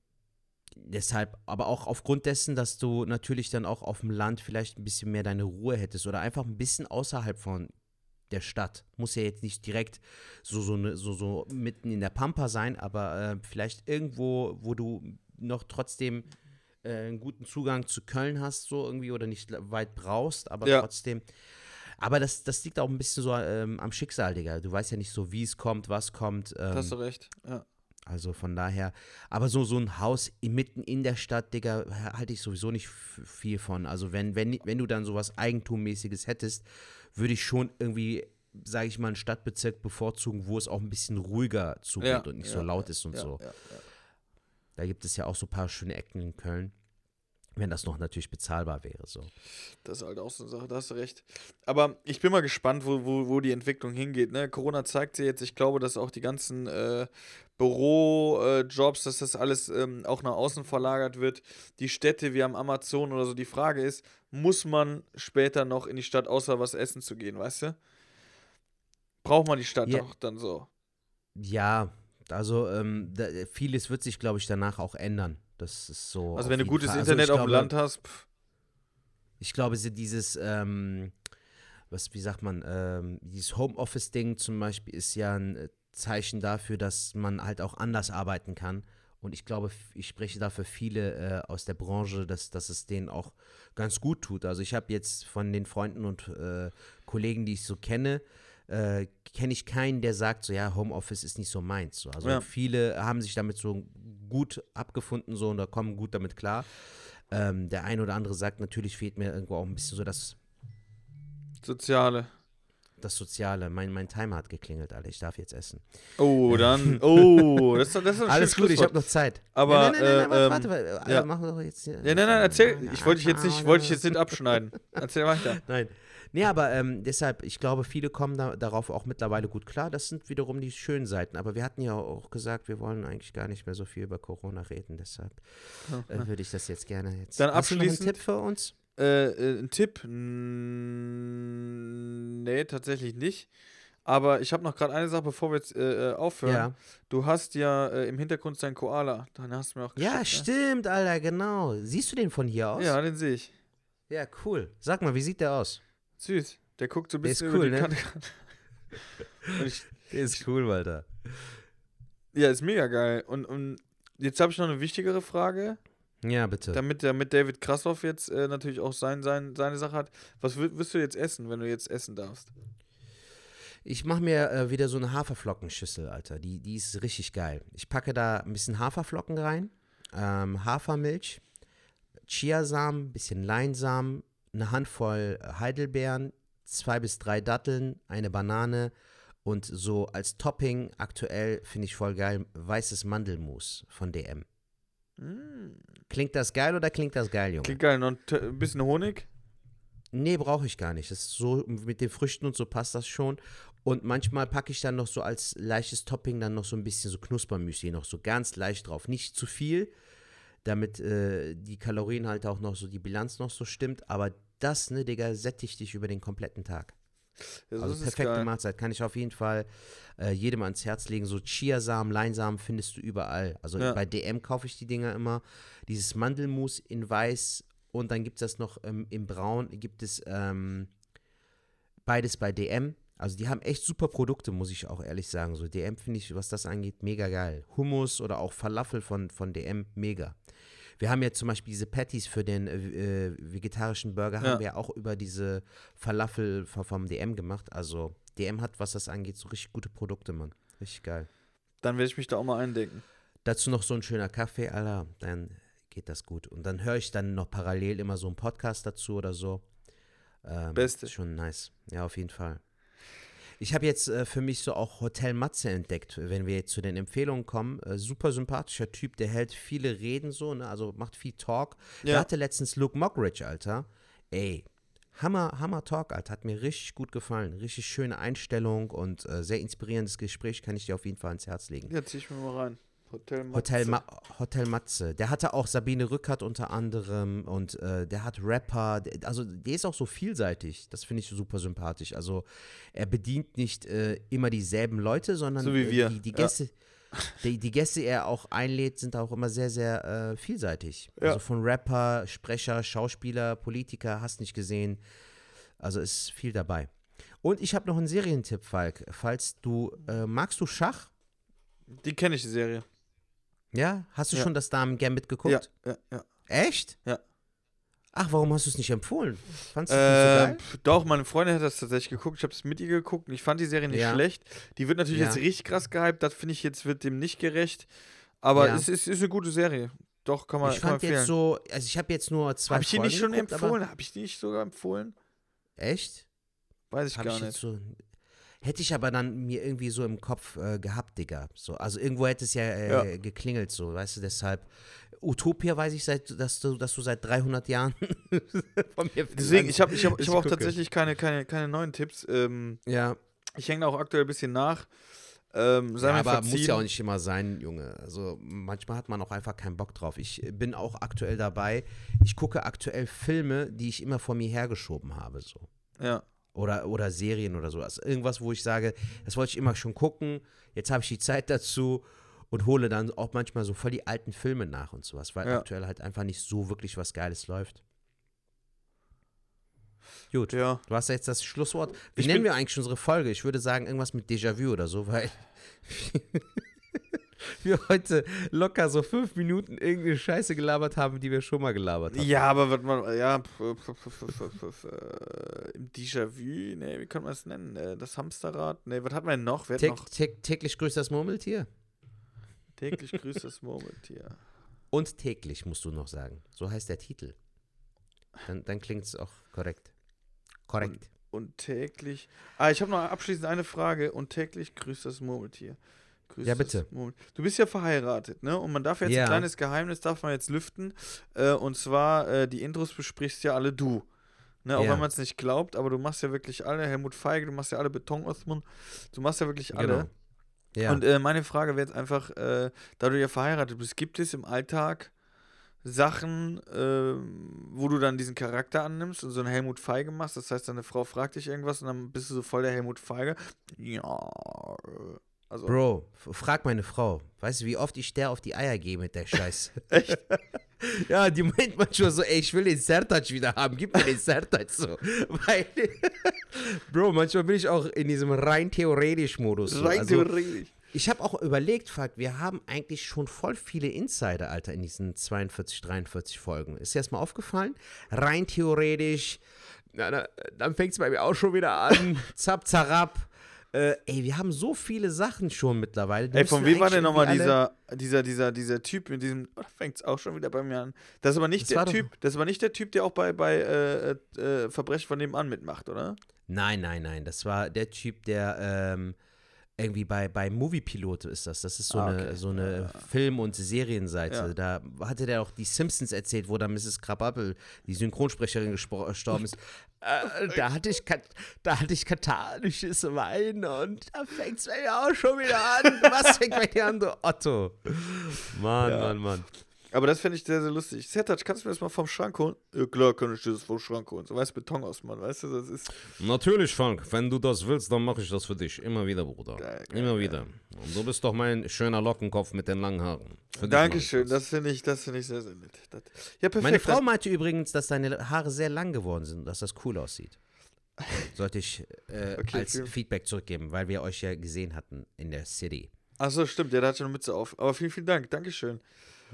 deshalb, aber auch aufgrund dessen, dass du natürlich dann auch auf dem Land vielleicht ein bisschen mehr deine Ruhe hättest oder einfach ein bisschen außerhalb von der Stadt. Muss ja jetzt nicht direkt so, so, ne, so, so mitten in der Pampa sein, aber äh, vielleicht irgendwo, wo du noch trotzdem äh, einen guten Zugang zu Köln hast, so irgendwie, oder nicht weit brauchst, aber ja. trotzdem. Aber das, das liegt auch ein bisschen so ähm, am Schicksal, Digga. Du weißt ja nicht so, wie es kommt, was kommt. Ähm, hast du recht, ja. Also von daher, aber so, so ein Haus mitten in der Stadt, Digga, halte ich sowieso nicht viel von. Also wenn, wenn, wenn du dann sowas Eigentummäßiges hättest, würde ich schon irgendwie, sage ich mal, einen Stadtbezirk bevorzugen, wo es auch ein bisschen ruhiger zugeht ja, und nicht ja, so laut ist und so. Da gibt es ja auch so ein paar schöne Ecken in Köln. Wenn das noch natürlich bezahlbar wäre, so. Das ist halt auch so eine Sache, da hast du recht. Aber ich bin mal gespannt, wo, wo, wo die Entwicklung hingeht. Ne? Corona zeigt sich jetzt, ich glaube, dass auch die ganzen äh, Bürojobs, äh, dass das alles ähm, auch nach außen verlagert wird. Die Städte wie am Amazon oder so. Die Frage ist, muss man später noch in die Stadt, außer was essen zu gehen, weißt du? Braucht man die Stadt ja. auch dann so? Ja, also ähm, da, vieles wird sich, glaube ich, danach auch ändern. Das ist so. Also wenn du gutes Fall. Also Internet also auf dem Land hast. Pff. Ich glaube, dieses, ähm, was, wie sagt man, ähm, dieses Homeoffice-Ding zum Beispiel ist ja ein äh, Zeichen dafür, dass man halt auch anders arbeiten kann. Und ich glaube, ich spreche da für viele äh, aus der Branche, dass, dass es denen auch ganz gut tut. Also ich habe jetzt von den Freunden und äh, Kollegen, die ich so kenne, äh, kenne ich keinen, der sagt, so ja, Homeoffice ist nicht so meins. So. Also ja. viele haben sich damit so gut abgefunden so und da kommen gut damit klar. Ähm, der eine oder andere sagt, natürlich fehlt mir irgendwo auch ein bisschen so das Soziale. Das Soziale. Mein, mein Timer hat geklingelt, Alter. Ich darf jetzt essen. Oh, dann. Oh, das, das ist ein Alles gut, ich habe noch Zeit. Aber. Nein, nein, nein, nein, äh, warte, warte, warte. Ja. Machen wir doch jetzt. Ja, nein, nein, erzähl. Ich wollte dich jetzt nicht, wollte ich jetzt nicht abschneiden. Erzähl weiter. Nein. Nee, aber ähm, deshalb, ich glaube, viele kommen da, darauf auch mittlerweile gut klar. Das sind wiederum die schönen Seiten. Aber wir hatten ja auch gesagt, wir wollen eigentlich gar nicht mehr so viel über Corona reden. Deshalb äh, würde ich das jetzt gerne jetzt. Dann abschließend. Hast du noch einen Tipp für uns? Äh, äh, ein Tipp? Nee, tatsächlich nicht. Aber ich habe noch gerade eine Sache, bevor wir jetzt äh, äh, aufhören. Ja. Du hast ja äh, im Hintergrund deinen Koala. Dann hast du mir auch geschickt, Ja, ne? stimmt, Alter, genau. Siehst du den von hier aus? Ja, den sehe ich. Ja, cool. Sag mal, wie sieht der aus? Süß. Der guckt so ein bisschen cool, über die ne? Kante. ich, der ist cool, Walter. Ja, ist mega geil. Und, und jetzt habe ich noch eine wichtigere Frage. Ja, bitte. Damit, damit David Krassoff jetzt äh, natürlich auch sein, sein, seine Sache hat. Was wirst du jetzt essen, wenn du jetzt essen darfst? Ich mache mir äh, wieder so eine Haferflockenschüssel, Alter. Die, die ist richtig geil. Ich packe da ein bisschen Haferflocken rein, ähm, Hafermilch, Chiasamen, bisschen Leinsamen, eine Handvoll Heidelbeeren, zwei bis drei Datteln, eine Banane und so als Topping aktuell finde ich voll geil weißes Mandelmus von DM. Mm. Klingt das geil oder klingt das geil, Junge? Klingt geil. Noch ein bisschen Honig? Nee, brauche ich gar nicht. Das ist so mit den Früchten und so passt das schon. Und manchmal packe ich dann noch so als leichtes Topping dann noch so ein bisschen so Knuspermüsli noch so ganz leicht drauf. Nicht zu viel, damit äh, die Kalorien halt auch noch so, die Bilanz noch so stimmt. Aber das, ne, Digga, sättigt dich über den kompletten Tag. Ja, so also perfekte Mahlzeit. Kann ich auf jeden Fall äh, jedem ans Herz legen. So Chiasamen, Leinsamen findest du überall. Also ja. bei DM kaufe ich die Dinger immer. Dieses Mandelmus in weiß und dann gibt es das noch ähm, in braun. Gibt es ähm, beides bei DM. Also die haben echt super Produkte, muss ich auch ehrlich sagen. So DM finde ich, was das angeht, mega geil. Hummus oder auch Falafel von, von DM, mega. Wir haben ja zum Beispiel diese Patties für den äh, äh vegetarischen Burger, ja. haben wir ja auch über diese Falafel vom DM gemacht. Also DM hat, was das angeht, so richtig gute Produkte, Mann. Richtig geil. Dann werde ich mich da auch mal eindenken. Dazu noch so ein schöner Kaffee, Alter, dann geht das gut. Und dann höre ich dann noch parallel immer so einen Podcast dazu oder so. Ähm, Beste. Schon nice. Ja, auf jeden Fall. Ich habe jetzt äh, für mich so auch Hotel Matze entdeckt, wenn wir jetzt zu den Empfehlungen kommen. Äh, super sympathischer Typ, der hält viele Reden so, ne? also macht viel Talk. Ja. Der hatte letztens Luke Mockridge, Alter. Ey, Hammer, Hammer Talk, Alter. Hat mir richtig gut gefallen. Richtig schöne Einstellung und äh, sehr inspirierendes Gespräch. Kann ich dir auf jeden Fall ans Herz legen. Ja, zieh ich mir mal rein. Hotel Matze. Hotel, Ma Hotel Matze. Der hatte auch Sabine Rückert unter anderem und äh, der hat Rapper. Der, also der ist auch so vielseitig. Das finde ich super sympathisch. Also er bedient nicht äh, immer dieselben Leute, sondern so wie wir. die, die Gäste. Ja. Die, die, Gäste, die er auch einlädt, sind auch immer sehr, sehr äh, vielseitig. Ja. Also von Rapper, Sprecher, Schauspieler, Politiker, hast nicht gesehen. Also ist viel dabei. Und ich habe noch einen Serientipp, Falk. Falls du, äh, magst du Schach? Die kenne ich, die Serie. Ja? Hast du ja. schon das Damen Gambit geguckt? Ja, ja, ja. Echt? Ja. Ach, warum hast du es nicht empfohlen? Fandest du äh, nicht so geil? Doch, meine Freundin hat das tatsächlich geguckt. Ich habe es mit ihr geguckt und ich fand die Serie nicht ja. schlecht. Die wird natürlich ja. jetzt richtig krass gehypt. Das finde ich jetzt wird dem nicht gerecht. Aber es ist, ist eine gute Serie. Doch, kann man Ich fand jetzt so, also ich habe jetzt nur zwei Habe ich die nicht schon geguckt, empfohlen? Habe ich die nicht sogar empfohlen? Echt? Weiß ich hab gar ich nicht. So, Hätte ich aber dann mir irgendwie so im Kopf äh, gehabt, Digga. So, also irgendwo hätte es ja, äh, ja, geklingelt, so, weißt du, deshalb. Utopia weiß ich, seit, dass, du, dass du seit 300 Jahren von mir Deswegen, ich habe ich hab, ich hab auch tatsächlich keine, keine, keine neuen Tipps. Ähm, ja. Ich hänge auch aktuell ein bisschen nach. Ähm, ja, aber verziehen. muss ja auch nicht immer sein, Junge. Also manchmal hat man auch einfach keinen Bock drauf. Ich bin auch aktuell dabei. Ich gucke aktuell Filme, die ich immer vor mir hergeschoben habe. So. Ja. Oder, oder Serien oder sowas. Irgendwas, wo ich sage, das wollte ich immer schon gucken, jetzt habe ich die Zeit dazu und hole dann auch manchmal so voll die alten Filme nach und sowas, weil ja. aktuell halt einfach nicht so wirklich was Geiles läuft. Gut, ja. du hast jetzt das Schlusswort. Wie ich nennen wir eigentlich unsere Folge? Ich würde sagen, irgendwas mit Déjà-vu oder so, weil wir heute locker so fünf Minuten irgendeine Scheiße gelabert haben, die wir schon mal gelabert haben. Ja, aber was man, ja, im Déjà-vu, ne, wie kann man es nennen? Äh, das Hamsterrad, ne, was hat man noch? Wer noch? Täglich grüßt das Murmeltier. Täglich grüßt das Murmeltier. Und täglich musst du noch sagen. So heißt der Titel. Dann, dann klingt es auch korrekt. Korrekt. Und, und täglich. Ah, ich habe noch abschließend eine Frage. Und täglich grüßt das Murmeltier. Ja, bitte. Du bist ja verheiratet, ne? Und man darf jetzt ja. ein kleines Geheimnis, darf man jetzt lüften. Äh, und zwar, äh, die Intros besprichst ja alle du. Ne? Auch ja. wenn man es nicht glaubt, aber du machst ja wirklich alle. Helmut Feige, du machst ja alle Beton Osmond. Du machst ja wirklich alle. Genau. Ja. Und äh, meine Frage wäre jetzt einfach, äh, da du ja verheiratet bist, gibt es im Alltag Sachen, äh, wo du dann diesen Charakter annimmst und so einen Helmut Feige machst? Das heißt, deine Frau fragt dich irgendwas und dann bist du so voll der Helmut Feige. Ja, also Bro, frag meine Frau. Weißt du, wie oft ich der auf die Eier gehe mit der Scheiße? Echt? ja, die meint manchmal so, ey, ich will den Sertac wieder haben. Gib mir den Sertac so. Weil, Bro, manchmal bin ich auch in diesem rein theoretisch Modus. So. Rein also, theoretisch. Ich habe auch überlegt, fuck, wir haben eigentlich schon voll viele Insider, Alter, in diesen 42, 43 Folgen. Ist dir erstmal aufgefallen? Rein theoretisch, na, na, dann fängt es bei mir auch schon wieder an. Zap, zarab Äh, ey, wir haben so viele Sachen schon mittlerweile. Die ey, von wem war denn nochmal dieser, dieser, dieser, dieser Typ mit diesem, oh, da fängt es auch schon wieder bei mir an. Das ist aber nicht das der Typ, das ist aber nicht der Typ, der auch bei, bei äh, äh, Verbrechen von nebenan mitmacht, oder? Nein, nein, nein. Das war der Typ, der ähm, irgendwie bei, bei Moviepilot ist das. Das ist so ah, okay. eine, so eine ja. Film- und Serienseite. Ja. Da hatte der auch die Simpsons erzählt, wo da Mrs. Krabappel, die Synchronsprecherin, gestorben ist. äh, da, hatte ich, da hatte ich katharisches Wein und da fängt es mir auch schon wieder an. Was fängt bei dir an, du Otto? Mann, ja. Mann, Mann. Aber das fände ich sehr, sehr lustig. Sertac, kannst du mir das mal vom Schrank holen? Ja, klar kann ich das vom Schrank holen. So weiß Beton aus, Mann, weißt du, das ist. Natürlich, Frank, wenn du das willst, dann mache ich das für dich. Immer wieder, Bruder. Geil, geil, Immer wieder. Und du bist doch mein schöner Lockenkopf mit den langen Haaren. Dankeschön, das finde ich, das ich sehr, sehr nett. Das, ja, perfekt. Meine Frau meinte übrigens, dass deine Haare sehr lang geworden sind, dass das cool aussieht. Sollte ich äh, okay, als vielen. Feedback zurückgeben, weil wir euch ja gesehen hatten in der City. Achso, stimmt, ja, da hat schon eine Mütze auf. Aber vielen, vielen Dank. Dankeschön.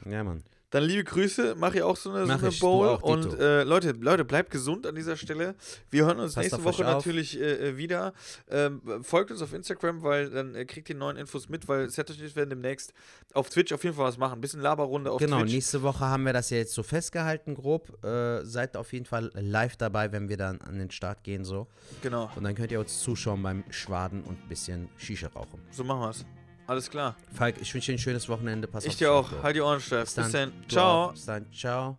Ja, Mann. Dann liebe Grüße, mache ich auch so eine, so eine Bowl. Auch, und äh, Leute, Leute, bleibt gesund an dieser Stelle. Wir hören uns Passt nächste Woche natürlich äh, äh, wieder. Ähm, folgt uns auf Instagram, weil dann äh, kriegt ihr neuen Infos mit, weil Saturdays werden demnächst auf Twitch auf jeden Fall was machen. Ein bisschen Laberrunde auf genau, Twitch. Genau, nächste Woche haben wir das ja jetzt so festgehalten, grob. Äh, seid auf jeden Fall live dabei, wenn wir dann an den Start gehen. so. Genau. Und dann könnt ihr uns zuschauen beim Schwaden und ein bisschen Shisha rauchen. So machen wir es. Alles klar. Falk, ich wünsche dir ein schönes Wochenende. Pass ich dir auch. Halt die Ohren steif. Bis, Bis dann. Ciao. Bis dann. Ciao.